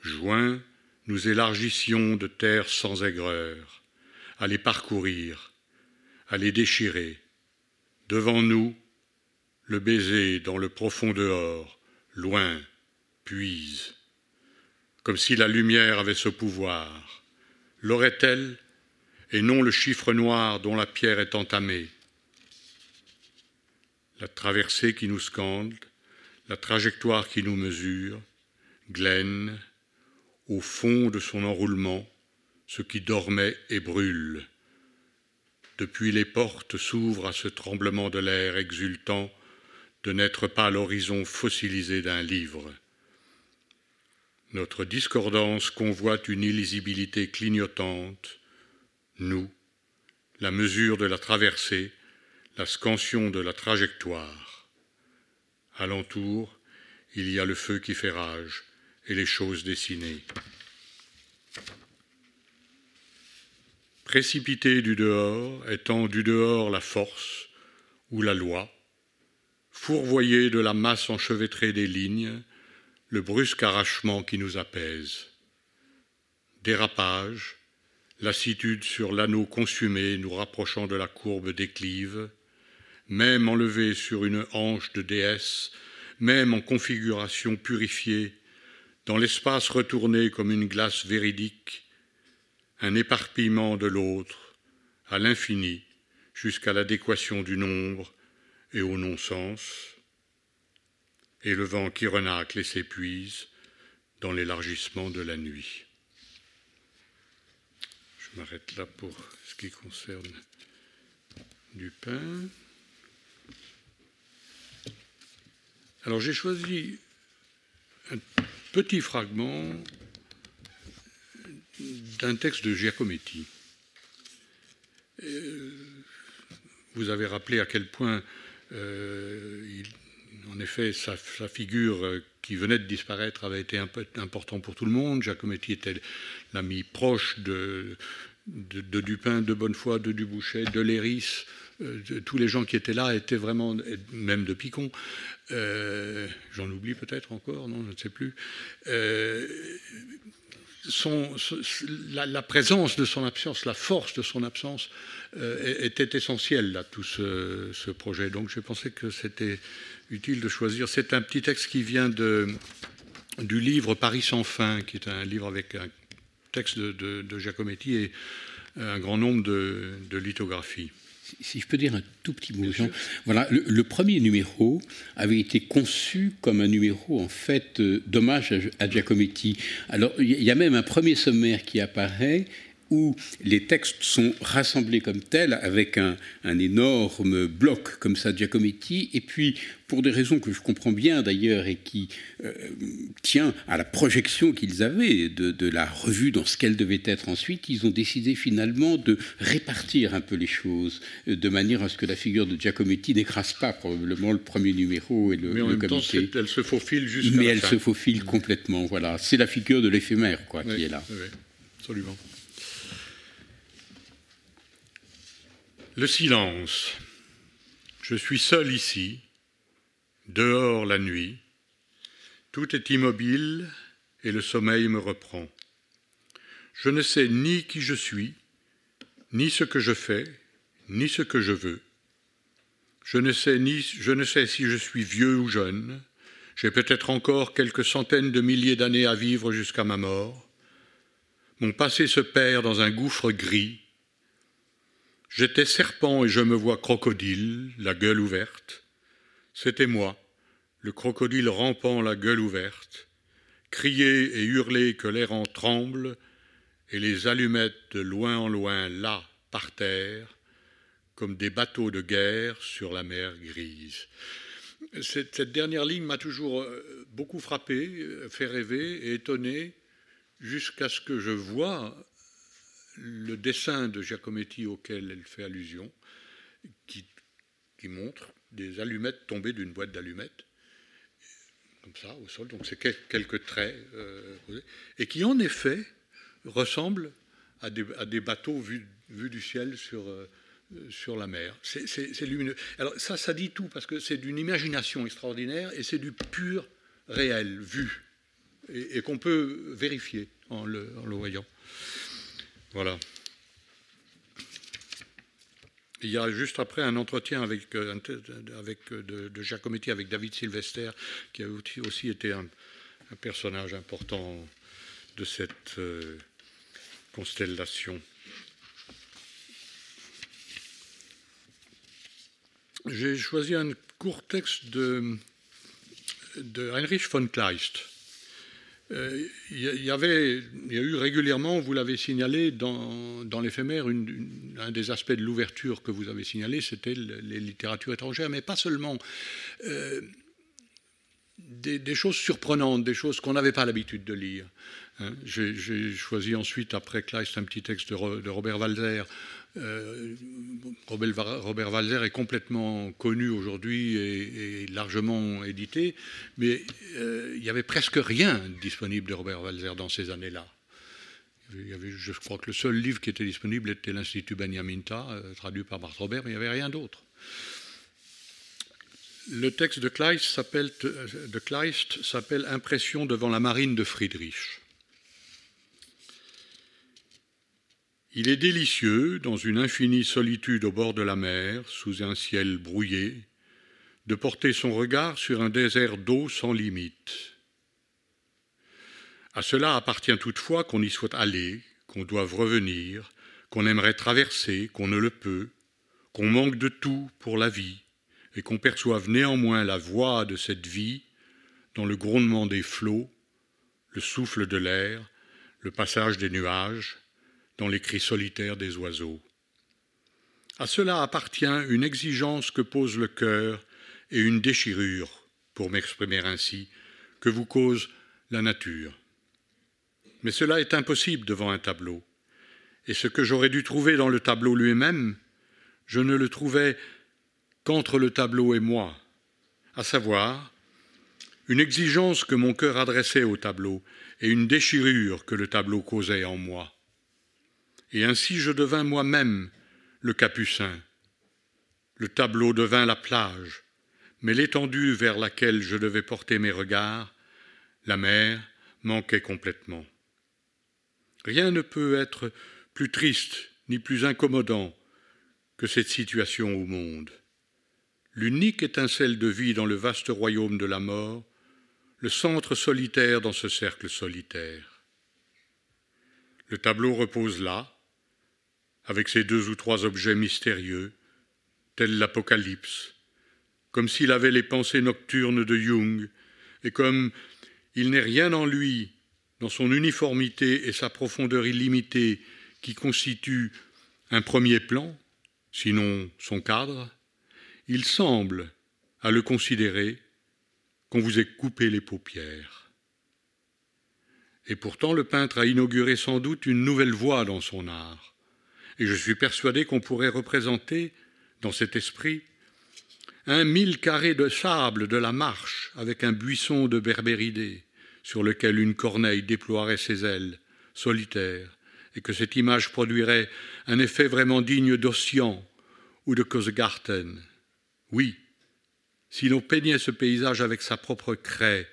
joints, nous élargissions de terre sans aigreur, à les parcourir, à les déchirer, Devant nous, le baiser dans le profond dehors, loin, puise, comme si la lumière avait ce pouvoir. L'aurait-elle, et non le chiffre noir dont la pierre est entamée? La traversée qui nous scande, la trajectoire qui nous mesure, glaine, au fond de son enroulement, ce qui dormait et brûle, depuis les portes s'ouvrent à ce tremblement de l'air exultant de n'être pas l'horizon fossilisé d'un livre. Notre discordance convoite une illisibilité clignotante, nous, la mesure de la traversée, la scansion de la trajectoire. Alentour, il y a le feu qui fait rage et les choses dessinées. Précipité du dehors, étant du dehors la force ou la loi, fourvoyé de la masse enchevêtrée des lignes, le brusque arrachement qui nous apaise. Dérapage, lassitude sur l'anneau consumé nous rapprochant de la courbe déclive, même enlevé sur une hanche de déesse, même en configuration purifiée, dans l'espace retourné comme une glace véridique, un éparpillement de l'autre, à l'infini, jusqu'à l'adéquation du nombre et au non-sens, et le vent qui renacle et s'épuise dans l'élargissement de la nuit. Je m'arrête là pour ce qui concerne Dupin. Alors j'ai choisi un petit fragment d'un texte de Giacometti. Euh, vous avez rappelé à quel point euh, en effet, sa, figure euh, qui venait de disparaître avait été peu important pour tout le monde. Giacometti était l'ami proche de, de, Dupin, de Bonnefoy, de Dubouchet, de Léris. tous les gens qui étaient là étaient vraiment, même de Picon, j'en oublie peut-être encore, non, je ne sais plus. La, présence de son absence, la force de son absence euh, était essentiel à tout ce, projet. Donc j'ai pensé que c'était utile de choisir. C'est un petit texte qui vient du livre Paris sans fin, qui est un livre avec un texte de, Giacometti et un grand nombre de, lithographies. Si je peux dire un tout petit mot, Jean. Voilà, le, premier numéro avait été conçu comme un numéro en fait euh, d'hommage à, à Giacometti. Alors il y a même un premier sommaire qui apparaît où les textes sont rassemblés comme tels, avec un, énorme bloc comme ça, Giacometti, et puis, pour des raisons que je comprends bien d'ailleurs, et qui euh, tient à la projection qu'ils avaient de, la revue dans ce qu'elle devait être ensuite, ils ont décidé finalement de répartir un peu les choses, euh, de manière à ce que la figure de Giacometti n'écrase pas probablement le premier numéro et le, Mais en même comité. Temps, elle se faufile jusqu'à Mais elle se faufile complètement, voilà. C'est la figure de l'éphémère, quoi, qui est là. Oui, absolument. Le silence. Je suis seul ici, dehors la nuit. Tout est immobile et le sommeil me reprend. Je ne sais ni qui je suis, ni ce que je fais, ni ce que je veux. Je ne sais, ni, je ne sais si je suis vieux ou jeune. J'ai peut-être encore quelques centaines de milliers d'années à vivre jusqu'à ma mort. Mon passé se perd dans un gouffre gris J'étais serpent et je me vois crocodile, la gueule ouverte. C'était moi, le crocodile rampant la gueule ouverte, crier et hurler que l'air en tremble, et les allumettes de loin en loin là, par terre, comme des bateaux de guerre sur la mer grise. Cette, dernière ligne m'a toujours euh, beaucoup frappé, euh, fait rêver et étonné, jusqu'à ce que je vois le dessin de Giacometti auquel elle fait allusion, qui, montre des allumettes tombées d'une boîte d'allumettes, comme ça, au sol, donc c'est quelques traits, euh, et qui en effet ressemblent à des, bateaux vus, du ciel sur, euh, sur la mer. C'est lumineux. Alors ça, ça dit tout, parce que c'est d'une imagination extraordinaire, et c'est du pur réel, vu, et, qu'on peut vérifier en le voyant. Voilà. Il y a juste après un entretien avec, euh, avec euh, de, de, Giacometti avec David Sylvester, qui a aussi été un, personnage important de cette euh, constellation. J'ai choisi un court texte de, de Heinrich von Kleist il euh, y, avait, il y a eu régulièrement, vous l'avez signalé, dans, l'éphémère, un des aspects de l'ouverture que vous avez signalé, c'était les littératures étrangères, mais pas seulement. Euh, des, choses surprenantes, des choses qu'on n'avait pas l'habitude de lire. Hein. J'ai choisi ensuite, après Kleist, un petit texte de, Robert Walzer euh, Robert Walzer est complètement connu aujourd'hui et, largement édité, mais euh, il n'y avait presque rien disponible de Robert Walzer dans ces années-là. Je crois que le seul livre qui était disponible était l'Institut Benjaminta, euh, traduit par Marthe Robert, mais il n'y avait rien d'autre. Le texte de Kleist s'appelle Impression devant la marine de Friedrich. Il est délicieux, dans une infinie solitude au bord de la mer, sous un ciel brouillé, de porter son regard sur un désert d'eau sans limite. À cela appartient toutefois qu'on y soit allé, qu'on doive revenir, qu'on aimerait traverser, qu'on ne le peut, qu'on manque de tout pour la vie, et qu'on perçoive néanmoins la voix de cette vie dans le grondement des flots, le souffle de l'air, le passage des nuages, dans les cris solitaires des oiseaux. À cela appartient une exigence que pose le cœur et une déchirure, pour m'exprimer ainsi, que vous cause la nature. Mais cela est impossible devant un tableau, et ce que j'aurais dû trouver dans le tableau lui-même, je ne le trouvais qu'entre le tableau et moi, à savoir une exigence que mon cœur adressait au tableau et une déchirure que le tableau causait en moi. Et ainsi je devins moi-même le capucin. Le tableau devint la plage, mais l'étendue vers laquelle je devais porter mes regards, la mer, manquait complètement. Rien ne peut être plus triste ni plus incommodant que cette situation au monde. L'unique étincelle de vie dans le vaste royaume de la mort, le centre solitaire dans ce cercle solitaire. Le tableau repose là, avec ses deux ou trois objets mystérieux, tel l'Apocalypse, comme s'il avait les pensées nocturnes de Jung, et comme il n'est rien en lui, dans son uniformité et sa profondeur illimitée, qui constitue un premier plan, sinon son cadre, il semble, à le considérer, qu'on vous ait coupé les paupières. Et pourtant le peintre a inauguré sans doute une nouvelle voie dans son art, et je suis persuadé qu'on pourrait représenter, dans cet esprit, un mille carrés de sable de la marche avec un buisson de berbéridés sur lequel une corneille déploierait ses ailes, solitaire, et que cette image produirait un effet vraiment digne d'Ossian ou de Kosgarten. Oui, si l'on peignait ce paysage avec sa propre craie,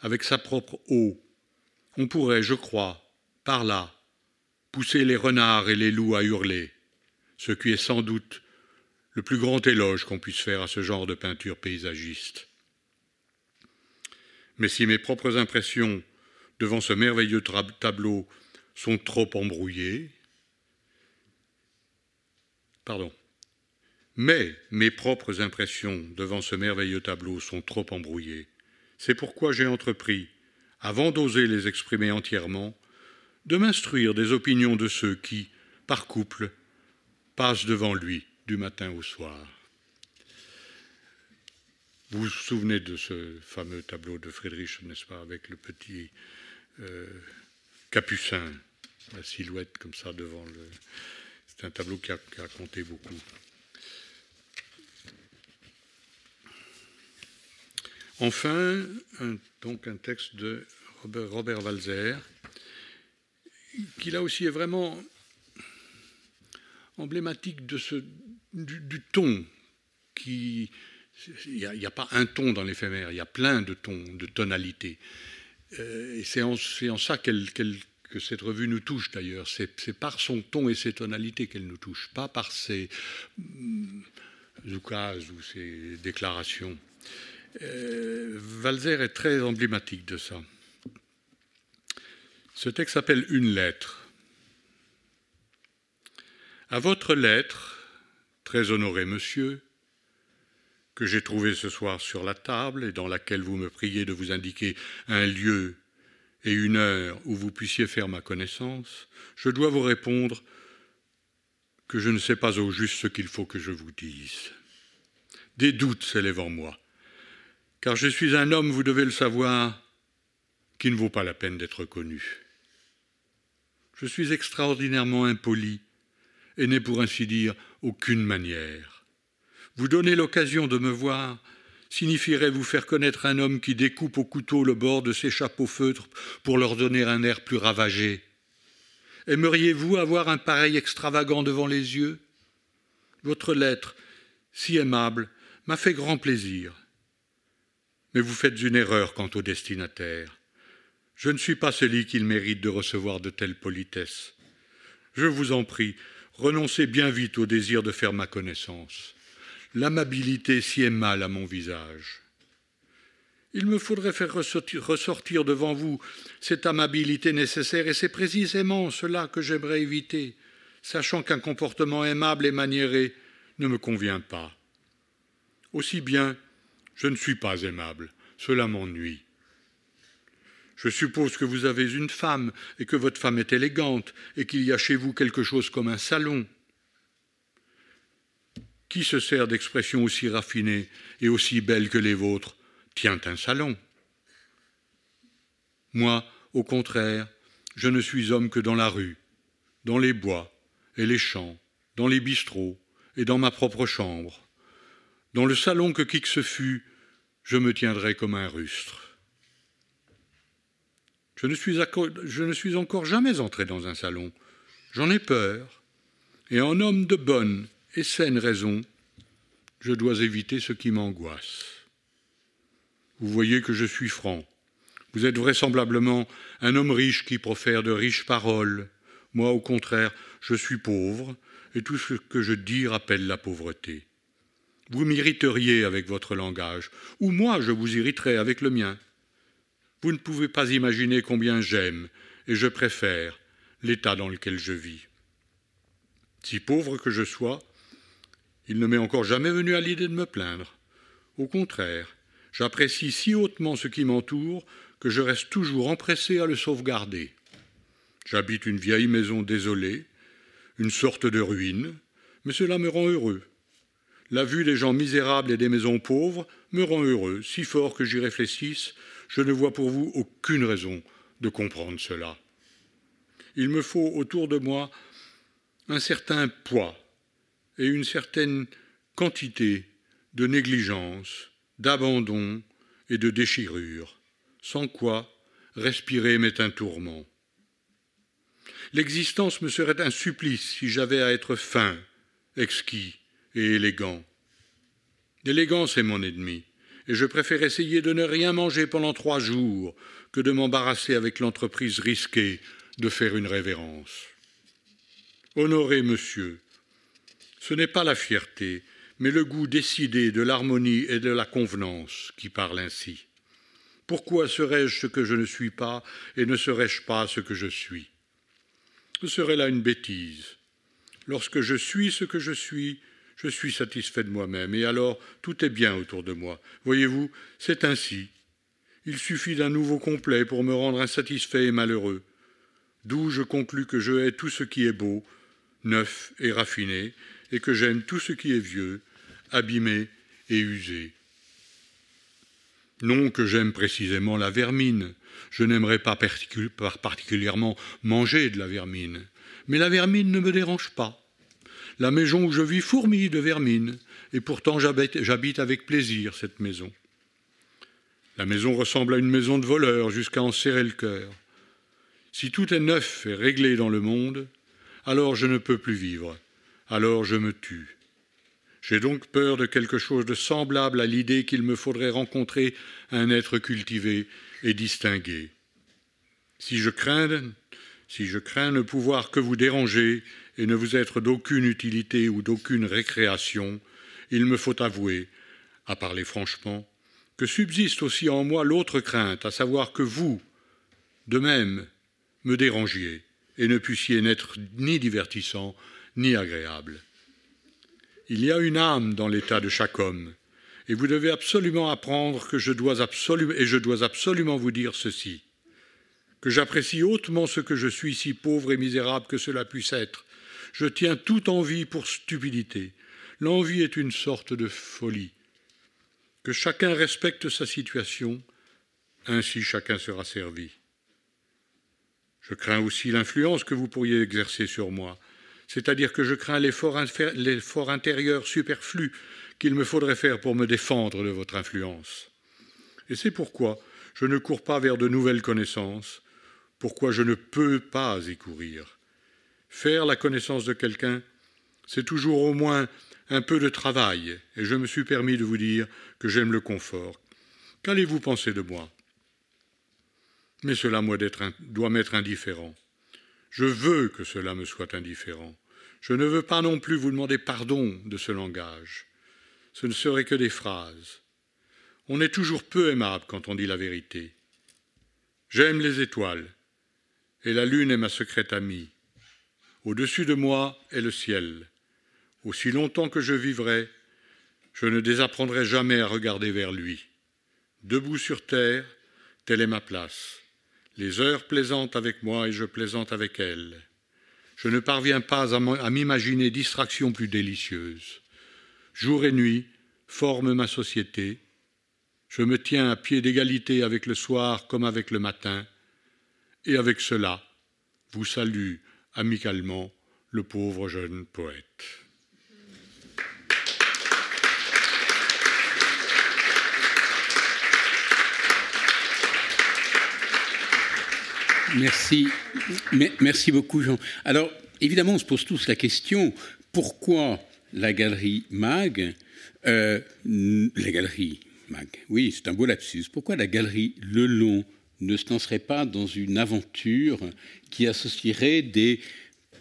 avec sa propre eau, on pourrait, je crois, par là, pousser les renards et les loups à hurler, ce qui est sans doute le plus grand éloge qu'on puisse faire à ce genre de peinture paysagiste. Mais si mes propres impressions devant ce merveilleux tableau sont trop embrouillées, pardon, mais mes propres impressions devant ce merveilleux tableau sont trop embrouillées. C'est pourquoi j'ai entrepris, avant d'oser les exprimer entièrement, de m'instruire des opinions de ceux qui, par couple, passent devant lui du matin au soir. Vous vous souvenez de ce fameux tableau de Friedrich, n'est-ce pas, avec le petit euh, capucin, la silhouette comme ça devant le. C'est un tableau qui a, compté beaucoup. Enfin, un, donc un texte de Robert, Robert Walzer, qui là aussi est vraiment emblématique de du ton qui, il n'y a, pas un ton dans l'éphémère, il y a plein de tons, de tonalités. Euh, et c'est en, ça que cette revue nous touche d'ailleurs. C'est par son ton et ses tonalités qu'elle nous touche, pas par ses mm, ou ses déclarations. Euh, est très emblématique de ça. Ce texte s'appelle Une lettre. À votre lettre, très honoré monsieur, que j'ai trouvé ce soir sur la table et dans laquelle vous me priez de vous indiquer un lieu et une heure où vous puissiez faire ma connaissance, je dois vous répondre que je ne sais pas au juste ce qu'il faut que je vous dise. Des doutes s'élèvent en moi, car je suis un homme, vous devez le savoir, qui ne vaut pas la peine d'être connu. Je suis extraordinairement impoli et n'ai pour ainsi dire aucune manière. Vous donner l'occasion de me voir signifierait vous faire connaître un homme qui découpe au couteau le bord de ses chapeaux feutres pour leur donner un air plus ravagé. Aimeriez-vous avoir un pareil extravagant devant les yeux? Votre lettre, si aimable, m'a fait grand plaisir. Mais vous faites une erreur quant au destinataire. Je ne suis pas celui qu'il mérite de recevoir de telles politesses. Je vous en prie, renoncez bien vite au désir de faire ma connaissance l'amabilité sied mal à mon visage. Il me faudrait faire ressortir, devant vous cette amabilité nécessaire, et c'est précisément cela que j'aimerais éviter, sachant qu'un comportement aimable et maniéré ne me convient pas. Aussi bien, je ne suis pas aimable, cela m'ennuie. Je suppose que vous avez une femme et que votre femme est élégante et qu'il y a chez vous quelque chose comme un salon. Qui se sert d'expressions aussi raffinées et aussi belles que les vôtres tient un salon Moi, au contraire, je ne suis homme que dans la rue, dans les bois et les champs, dans les bistrots et dans ma propre chambre. Dans le salon que qui que ce fût je me tiendrai comme un rustre. Je ne suis, encore jamais entré dans un salon. J'en ai peur. Et en homme de bonne et saine raison, je dois éviter ce qui m'angoisse. Vous voyez que je suis franc. Vous êtes vraisemblablement un homme riche qui profère de riches paroles. Moi, au contraire, je suis pauvre, et tout ce que je dis rappelle la pauvreté. Vous m'irriteriez avec votre langage, ou moi je vous irriterais avec le mien. Vous ne pouvez pas imaginer combien j'aime, et je préfère, l'état dans lequel je vis. Si pauvre que je sois, il ne m'est encore jamais venu à l'idée de me plaindre. Au contraire, j'apprécie si hautement ce qui m'entoure que je reste toujours empressé à le sauvegarder. J'habite une vieille maison désolée, une sorte de ruine, mais cela me rend heureux. La vue des gens misérables et des maisons pauvres me rend heureux, si fort que j'y réfléchisse, je ne vois pour vous aucune raison de comprendre cela. Il me faut autour de moi un certain poids et une certaine quantité de négligence, d'abandon et de déchirure, sans quoi respirer m'est un tourment. L'existence me serait un supplice si j'avais à être fin, exquis et élégant. L'élégance est mon ennemi, et je préfère essayer de ne rien manger pendant trois jours que de m'embarrasser avec l'entreprise risquée de faire une révérence. Honoré monsieur, ce n'est pas la fierté, mais le goût décidé de l'harmonie et de la convenance qui parle ainsi. Pourquoi serais-je ce que je ne suis pas et ne serais-je pas ce que je suis? Ce serait là une bêtise. Lorsque je suis ce que je suis, je suis satisfait de moi-même, et alors tout est bien autour de moi. Voyez-vous, c'est ainsi. Il suffit d'un nouveau complet pour me rendre insatisfait et malheureux. D'où je conclus que je hais tout ce qui est beau, neuf et raffiné, et que j'aime tout ce qui est vieux, abîmé et usé. Non que j'aime précisément la vermine, je n'aimerais pas particulièrement manger de la vermine, mais la vermine ne me dérange pas. La maison où je vis fourmille de vermine, et pourtant j'habite avec plaisir cette maison. La maison ressemble à une maison de voleurs jusqu'à en serrer le cœur. Si tout est neuf et réglé dans le monde, alors je ne peux plus vivre alors je me tue. J'ai donc peur de quelque chose de semblable à l'idée qu'il me faudrait rencontrer un être cultivé et distingué. Si je crains, si je crains ne pouvoir que vous déranger et ne vous être d'aucune utilité ou d'aucune récréation, il me faut avouer, à parler franchement, que subsiste aussi en moi l'autre crainte, à savoir que vous, de même, me dérangiez et ne puissiez n'être ni divertissant ni agréable. Il y a une âme dans l'état de chaque homme, et vous devez absolument apprendre que je dois absolument, et je dois absolument vous dire ceci, que j'apprécie hautement ce que je suis, si pauvre et misérable que cela puisse être. Je tiens toute envie pour stupidité. L'envie est une sorte de folie. Que chacun respecte sa situation, ainsi chacun sera servi. Je crains aussi l'influence que vous pourriez exercer sur moi, c'est-à-dire que je crains l'effort intérieur superflu qu'il me faudrait faire pour me défendre de votre influence. Et c'est pourquoi je ne cours pas vers de nouvelles connaissances, pourquoi je ne peux pas y courir. Faire la connaissance de quelqu'un, c'est toujours au moins un peu de travail, et je me suis permis de vous dire que j'aime le confort. Qu'allez-vous penser de moi? Mais cela doit m'être indifférent. Je veux que cela me soit indifférent. Je ne veux pas non plus vous demander pardon de ce langage. Ce ne serait que des phrases. On est toujours peu aimable quand on dit la vérité. J'aime les étoiles, et la lune est ma secrète amie. Au-dessus de moi est le ciel. Aussi longtemps que je vivrai, je ne désapprendrai jamais à regarder vers lui. Debout sur terre, telle est ma place. Les heures plaisantent avec moi et je plaisante avec elles. Je ne parviens pas à m'imaginer distraction plus délicieuse. Jour et nuit forment ma société. Je me tiens à pied d'égalité avec le soir comme avec le matin. Et avec cela, vous salue amicalement le pauvre jeune poète. Merci. Merci beaucoup, Jean. Alors, évidemment, on se pose tous la question, pourquoi la galerie MAG, euh, la galerie MAG, oui, c'est un beau lapsus, pourquoi la galerie Le Long ne se lancerait pas dans une aventure qui associerait des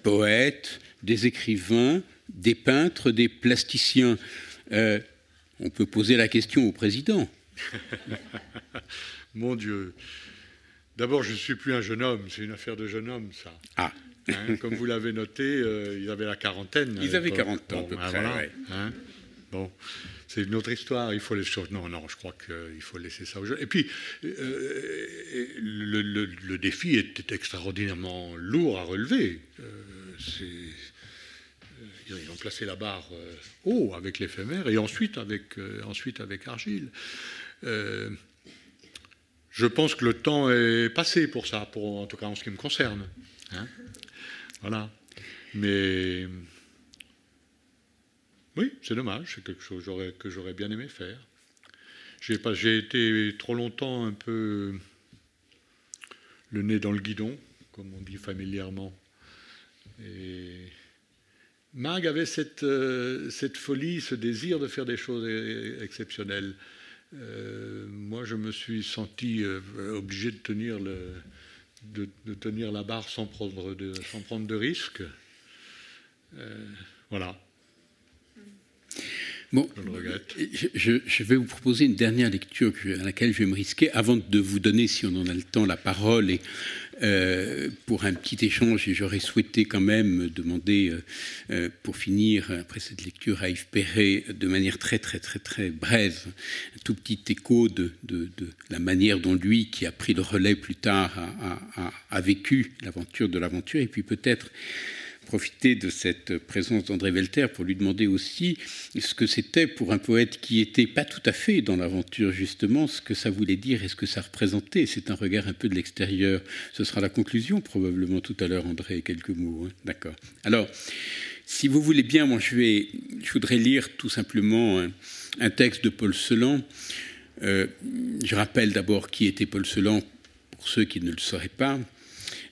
poètes, des écrivains, des peintres, des plasticiens euh, On peut poser la question au président. <laughs> Mon Dieu. D'abord, je ne suis plus un jeune homme, c'est une affaire de jeune homme, ça. Ah. Hein, comme vous l'avez noté, euh, ils avaient la quarantaine. Ils avaient 40 ans, à peu ben près. Hein. bon, c'est une autre histoire. Il faut les non, non, je crois qu'il faut laisser ça aux jeunes. Et puis, euh, le, défi était extraordinairement lourd à relever. Euh, ils ont placé la barre haut avec l'éphémère et ensuite avec, ensuite avec Argile. Je pense que le temps est passé pour ça, en tout cas en ce qui me concerne. Hein. voilà. Mais oui, c'est dommage, c'est quelque chose que j'aurais bien aimé faire. J'ai été trop longtemps un peu le nez dans le guidon, comme on dit familièrement. Et avait cette, euh, cette folie, ce désir de faire des choses exceptionnelles. Euh, moi, je me suis senti euh, obligé de tenir, la barre sans prendre de, risques. Voilà. Bon, je, je, vais vous proposer une dernière lecture à laquelle je vais me risquer avant de vous donner, si on en a le temps, la parole et euh, pour un petit échange. Et j'aurais souhaité quand même demander, euh, euh, pour finir, après cette lecture, à Yves Perret, de manière très très très très brève, un tout petit écho de, de, de la manière dont lui, qui a pris le relais plus tard, a, a, a vécu l'aventure de l'aventure, et puis peut-être profiter de cette présence d'André Velter pour lui demander aussi ce que c'était pour un poète qui était pas tout à fait dans l'aventure, justement, ce que ça voulait dire et ce que ça représentait. C'est un regard un peu de l'extérieur. Ce sera la conclusion, probablement tout à l'heure, André, quelques mots. Hein. D'accord. Alors, si vous voulez bien, moi, je, vais, je voudrais lire tout simplement un, texte de Paul Celan. Euh, je rappelle d'abord qui était Paul Celan, pour ceux qui ne le sauraient pas.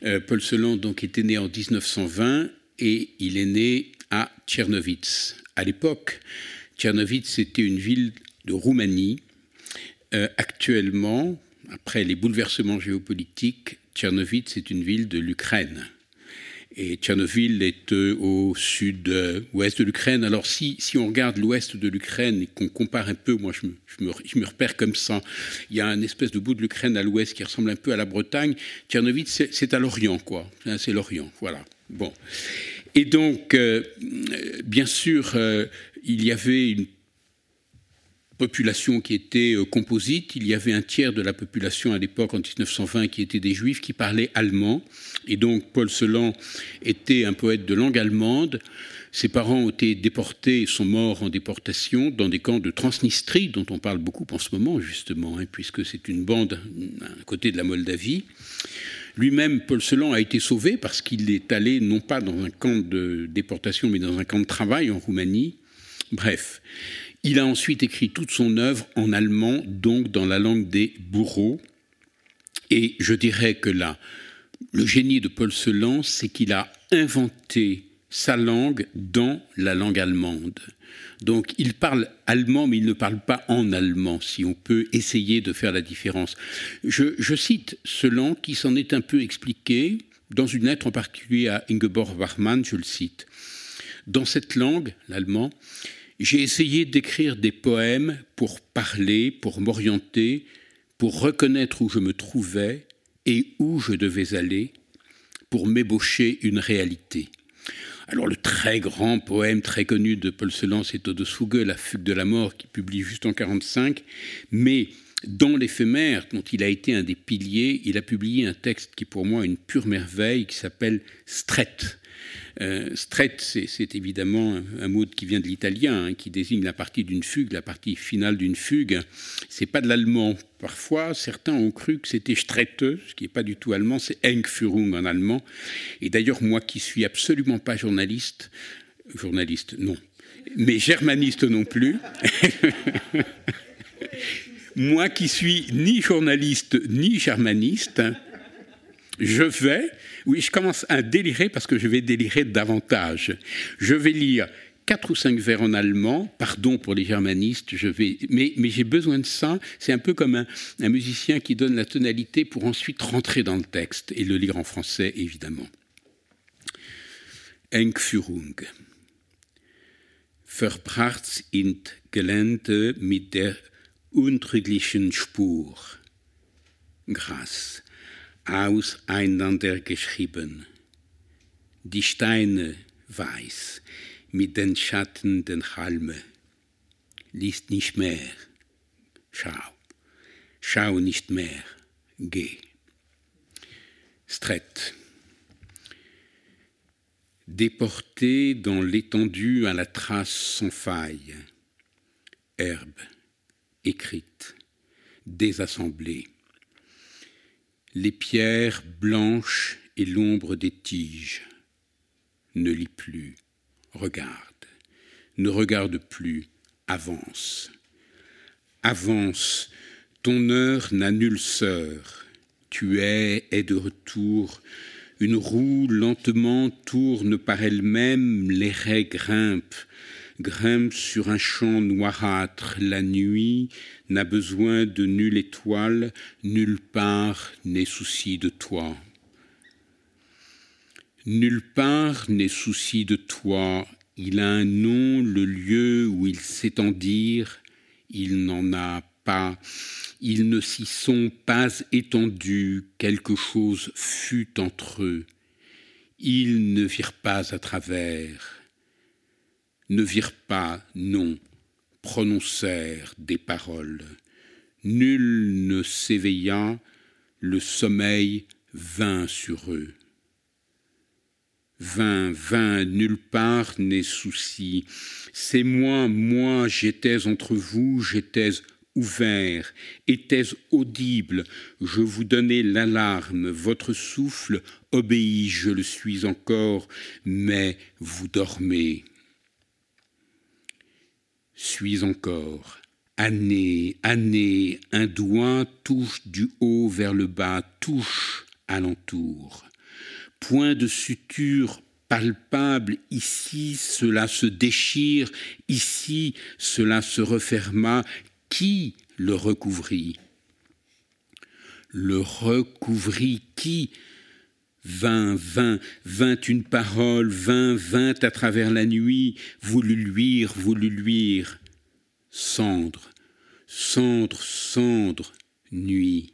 Euh, Paul Celan donc était né en 1920 et il est né à Tchernovitz. À l'époque, Tchernovitz était une ville de Roumanie. Euh, actuellement, après les bouleversements géopolitiques, Tchernovitz est une ville de l'Ukraine. Et Tchernobyl est euh, au sud-ouest de l'Ukraine. Alors si, on regarde l'ouest de l'Ukraine et qu'on compare un peu, moi je me, repère comme ça, il y a un espèce de bout de l'Ukraine à l'ouest qui ressemble un peu à la Bretagne. Tchernovitz, c'est à l'Orient, quoi. C'est l'Orient, voilà. Bon. Et donc, euh, bien sûr, euh, il y avait une population qui était euh, composite. Il y avait un tiers de la population à l'époque, en 1920, qui étaient des juifs qui parlaient allemand. Et donc, Paul Celan était un poète de langue allemande. Ses parents ont été déportés, sont morts en déportation dans des camps de Transnistrie, dont on parle beaucoup en ce moment, justement, hein, puisque c'est une bande à côté de la Moldavie. Lui-même, Paul Celan, a été sauvé parce qu'il est allé non pas dans un camp de déportation, mais dans un camp de travail en Roumanie. Bref, il a ensuite écrit toute son œuvre en allemand, donc dans la langue des bourreaux. Et je dirais que là, le génie de Paul Celan, c'est qu'il a inventé sa langue dans la langue allemande. Donc il parle allemand, mais il ne parle pas en allemand, si on peut essayer de faire la différence. Je, cite Celan qui s'en est un peu expliqué dans une lettre en particulier à Ingeborg Bachmann, je le cite. Dans cette langue, l'allemand, j'ai essayé d'écrire des poèmes pour parler, pour m'orienter, pour reconnaître où je me trouvais et où je devais aller, pour m'ébaucher une réalité. Alors le très grand poème très connu de Paul Celan, c'est Todesfuge, La fugue de la mort, qui publie juste en 45, mais dans l'éphémère, dont il a été un des piliers, il a publié un texte qui pour moi est une pure merveille, qui s'appelle Stret, euh, c'est évidemment un, mot qui vient de l'italien, hein, qui désigne la partie d'une fugue, la partie finale d'une fugue. C'est pas de l'allemand. Parfois, certains ont cru que c'était Strette, ce qui n'est pas du tout allemand, c'est Engführung en allemand. Et d'ailleurs, moi qui suis absolument pas journaliste, journaliste, non, mais germaniste non plus. <laughs> moi qui suis ni journaliste ni germaniste, je vais, oui, je commence à délirer parce que je vais délirer davantage. Je vais lire quatre ou cinq vers en allemand, pardon pour les germanistes, je vais, mais, j'ai besoin de ça. C'est un peu comme un, musicien qui donne la tonalité pour ensuite rentrer dans le texte et le lire en français, évidemment. Engführung. Verbracht in Gelände mit der untrüglichen Spur. Gras, auseinandergeschrieben. Die Steine weiß, mit den Schatten den Halme. Liest nicht mehr. Schau. Schau nicht mehr. Geh. Stret. Déporté dans l'étendue à la trace sans faille. Herbe. Écrite. Désassemblée. Les pierres blanches et l'ombre des tiges. Ne lis plus regarde, ne regarde plus, avance. Avance, ton heure n'a nulle sœur, tu es, est de retour, une roue lentement tourne par elle-même, les raies grimpent, grimpent sur un champ noirâtre, la nuit n'a besoin de nulle étoile, nulle part n'est souci de toi. Nulle part n'est souci de toi, il a un nom, le lieu où ils s'étendirent, il n'en a pas, ils ne s'y sont pas étendus, quelque chose fut entre eux, ils ne virent pas à travers, ne virent pas, non, prononcèrent des paroles. Nul ne s'éveilla, le sommeil vint sur eux. Vain, vain, nulle part n'est souci. C'est moi, moi, j'étais entre vous, j'étais ouvert, étais audible, je vous donnais l'alarme, votre souffle obéit, je le suis encore, mais vous dormez. Suis encore. Année, année, un doigt touche du haut vers le bas, touche alentour. Point de suture palpable, ici cela se déchire, ici cela se referma, qui le recouvrit? Le recouvrit qui? Vint, vint, vint une parole, vint, vint à travers la nuit, voulut luire, voulut luire. Cendre, cendre, cendre, nuit.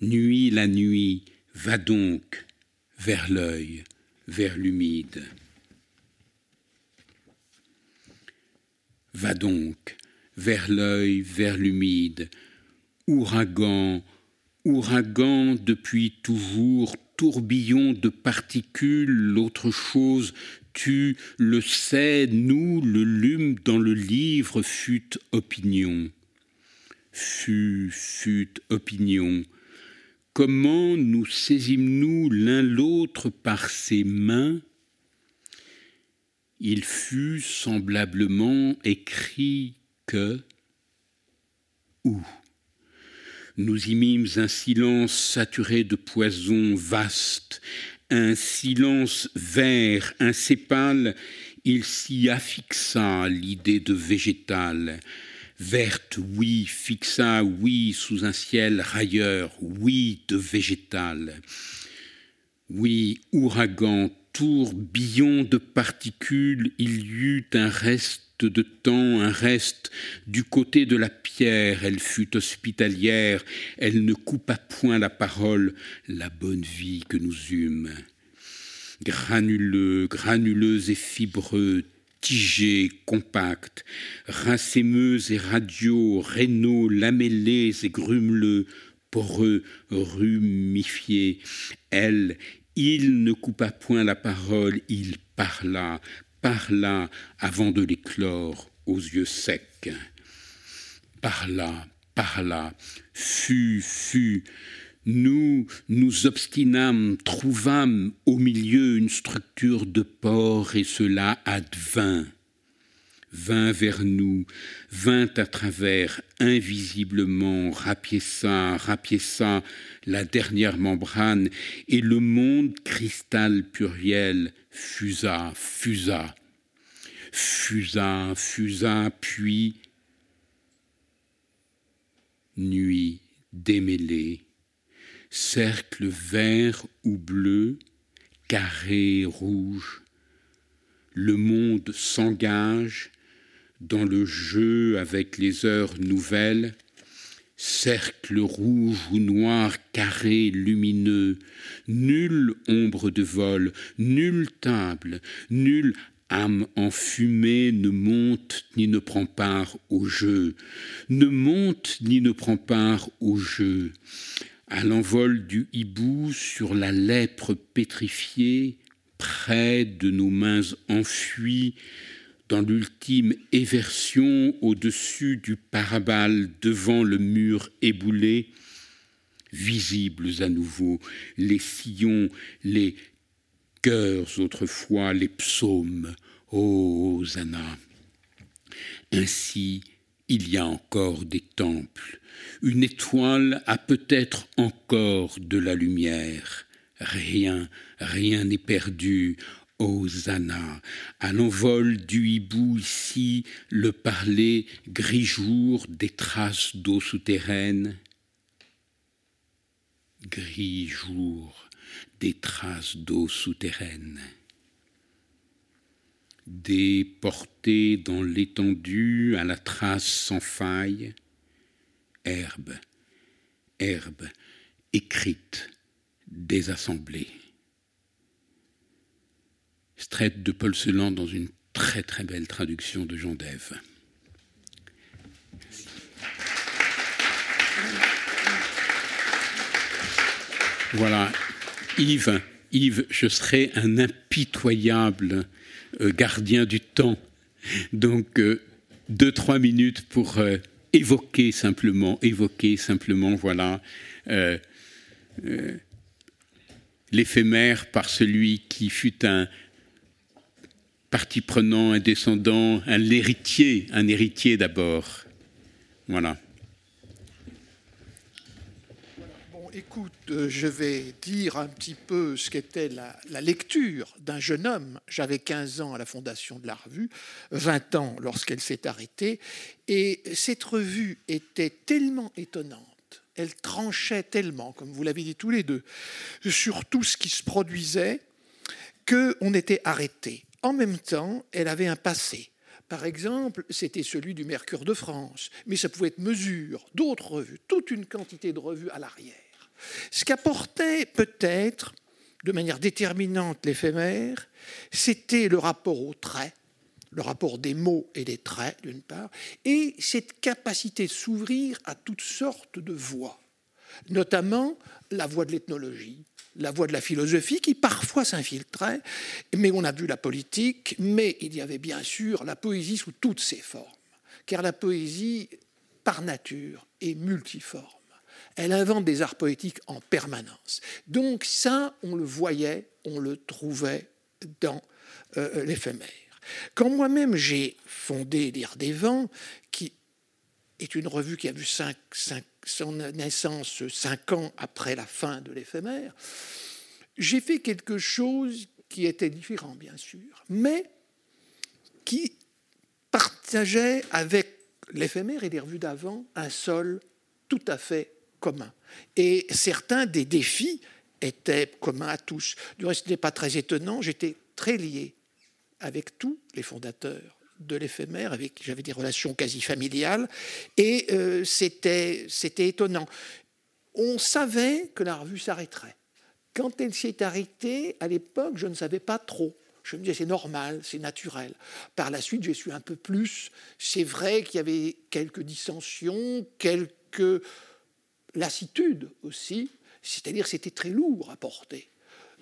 Nuit la nuit, va donc, vers l'œil, vers l'humide. Va donc, vers l'œil, vers l'humide, ouragan, ouragan depuis toujours, tourbillon de particules, l'autre chose, tu le sais, nous, le lume dans le livre fut opinion. Fut, fut opinion, Comment nous saisîmes-nous l'un l'autre par ses mains? Il fut semblablement écrit que nous y mîmes un silence saturé de poison vaste, un silence vert, un sépale, il s'y affixa l'idée de végétal, verte, oui, fixa, oui, sous un ciel railleur, oui, de végétal. Oui, ouragan, tourbillon de particules, il y eut un reste de temps, un reste. Du côté de la pierre, elle fut hospitalière, elle ne coupa point la parole, la bonne vie que nous eûmes. Granuleux, granuleux et fibreux, tigés, compacts, racémeux et radiaux, rénaux, lamellés et grumeleux, poreux, rumifiés. Elle, il ne coupa point la parole, il parla, parla avant de l'éclore aux yeux secs. Parla, parla, fut, fut, nous nous obstinâmes, trouvâmes au milieu une structure de port et cela advint. Vint vers nous, vint à travers invisiblement, rapiessa, rapiessa la dernière membrane, et le monde cristal pluriel fusa, fusa, fusa, fusa, puis nuit démêlée, cercle vert ou bleu, carré rouge, le monde s'engage dans le jeu avec les heures nouvelles, cercle rouge ou noir carré lumineux, nulle ombre de vol, nulle table, nulle âme enfumée ne monte ni ne prend part au jeu, ne monte ni ne prend part au jeu. À l'envol du hibou sur la lèpre pétrifiée, près de nos mains enfuies, dans l'ultime éversion au-dessus du parabale devant le mur éboulé, visibles à nouveau, les sillons, les cœurs autrefois, les psaumes, ô Hosanna. Ainsi, il y a encore des temples. Une étoile a peut-être encore de la lumière. Rien, rien n'est perdu. Hosanna. À l'envol du hibou ici, le parler gris jour des traces d'eau souterraine. Gris jour des traces d'eau souterraine. Déporté dans l'étendue à la trace sans faille, herbe, herbe, écrite, désassemblée. Strette de Paul Celan dans une très très belle traduction de Jean Dève. Voilà, Yves, Yves, je serai un impitoyable euh, gardien du temps. Donc, euh, deux, trois minutes pour euh, évoquer simplement, évoquer simplement, voilà, l'éphémère par celui qui fut un, partie prenant, un descendant, un héritier, un héritier d'abord. Voilà. Bon, écoute, euh, je vais dire un petit peu ce qu'était la, la, lecture d'un jeune homme. J'avais 15 ans à la fondation de la revue, 20 ans lorsqu'elle s'est arrêtée, et cette revue était tellement étonnante elle tranchait tellement, comme vous l'avez dit tous les deux, sur tout ce qui se produisait, qu'on était arrêté en même temps, elle avait un passé. Par exemple, c'était celui du Mercure de France, mais ça pouvait être Mesure, d'autres revues, toute une quantité de revues à l'arrière. Ce qu'apportait peut-être, de manière déterminante, l'éphémère, c'était le rapport aux traits, le rapport des mots et des traits, d'une part, et cette capacité de s'ouvrir à toutes sortes de voix, notamment la voix de l'ethnologie, la voie de la philosophie qui parfois s'infiltrait, mais on a vu la politique, mais il y avait bien sûr la poésie sous toutes ses formes, car la poésie, par nature, est multiforme. Elle invente des arts poétiques en permanence. Donc ça, on le voyait, on le trouvait dans euh, l'éphémère. Quand moi-même j'ai fondé Lire des vents, qui est une revue qui a vu cinq, cinq son naissance cinq ans après la fin de l'éphémère, j'ai fait quelque chose qui était différent, bien sûr, mais qui partageait avec l'éphémère et les revues d'avant un sol tout à fait commun. Et certains des défis étaient communs à tous. Du reste, ce n'est pas très étonnant, j'étais très lié avec tous les fondateurs de l'éphémère, avec j'avais des relations quasi familiales, et euh, c'était étonnant. On savait que la revue s'arrêterait. Quand elle s'est arrêtée, à l'époque, je ne savais pas trop. Je me disais, c'est normal, c'est naturel. Par la suite, j'ai su un peu plus. C'est vrai qu'il y avait quelques dissensions, quelques lassitudes aussi, c'est-à-dire c'était très lourd à porter.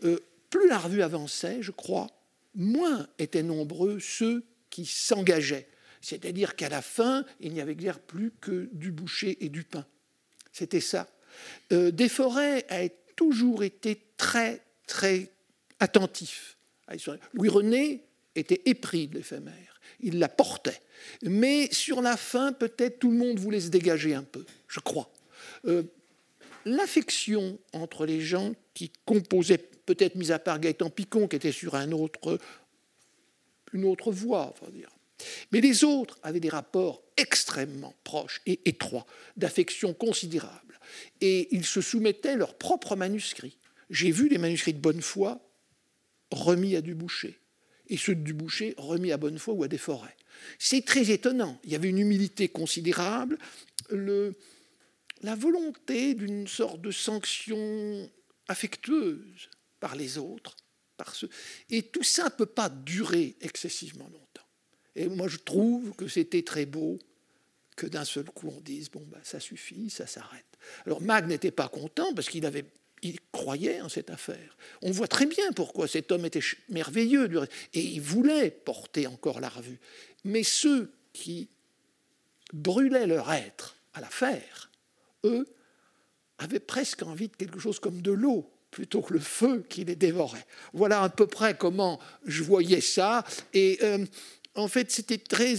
Euh, plus la revue avançait, je crois, moins étaient nombreux ceux qui s'engageait. C'est-à-dire qu'à la fin, il n'y avait guère plus que du boucher et du pain. C'était ça. Euh, Desforêts a toujours été très, très attentif. Louis René était épris de l'éphémère. Il la portait. Mais sur la fin, peut-être tout le monde voulait se dégager un peu, je crois. Euh, l'affection entre les gens qui composaient, peut-être mis à part Gaëtan Picon, qui était sur un autre, une autre voie, dire. Mais les autres avaient des rapports extrêmement proches et étroits, d'affection considérable. Et ils se soumettaient leurs propres manuscrits. J'ai vu des manuscrits de bonne foi remis à Duboucher, et ceux de Duboucher remis à Bonnefoy ou à Desforêts. C'est très étonnant. Il y avait une humilité considérable, le, la volonté d'une sorte de sanction affectueuse par les autres. Et tout ça ne peut pas durer excessivement longtemps. Et moi, je trouve que c'était très beau que d'un seul coup on dise bon, ben, ça suffit, ça s'arrête. Alors Mag n'était pas content parce qu'il avait il croyait en cette affaire. On voit très bien pourquoi cet homme était merveilleux et il voulait porter encore la revue. Mais ceux qui brûlaient leur être à l'affaire, eux, avaient presque envie de quelque chose comme de l'eau plutôt que le feu qui les dévorait. Voilà à peu près comment je voyais ça. Et euh, en fait, c'était très,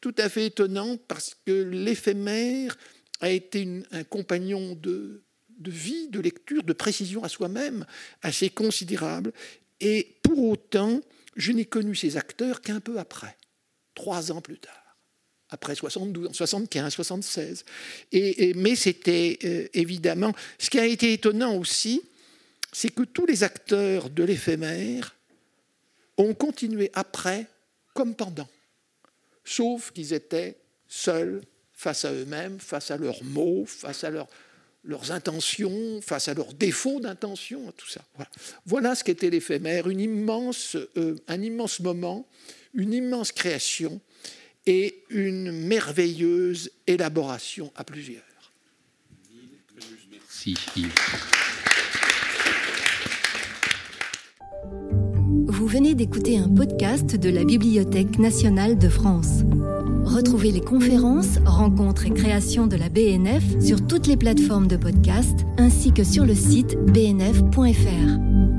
tout à fait étonnant parce que l'éphémère a été un compagnon de, de vie, de lecture, de précision à soi-même assez considérable. Et pour autant, je n'ai connu ces acteurs qu'un peu après, trois ans plus tard, après 72, 75, 76. Et, mais c'était euh, évidemment. Ce qui a été étonnant aussi, c'est que tous les acteurs de l'éphémère ont continué après comme pendant, sauf qu'ils étaient seuls face à eux-mêmes, face à leurs mots, face à leurs leurs intentions, face à leurs défauts d'intention, tout ça. Voilà, ce qu'était l'éphémère, une immense, euh, un immense moment, une immense création et une merveilleuse élaboration à plusieurs. Merci Vous venez d'écouter un podcast de la Bibliothèque nationale de France. Retrouvez les conférences, rencontres et créations de la BNF sur toutes les plateformes de podcast ainsi que sur le site bnf.fr.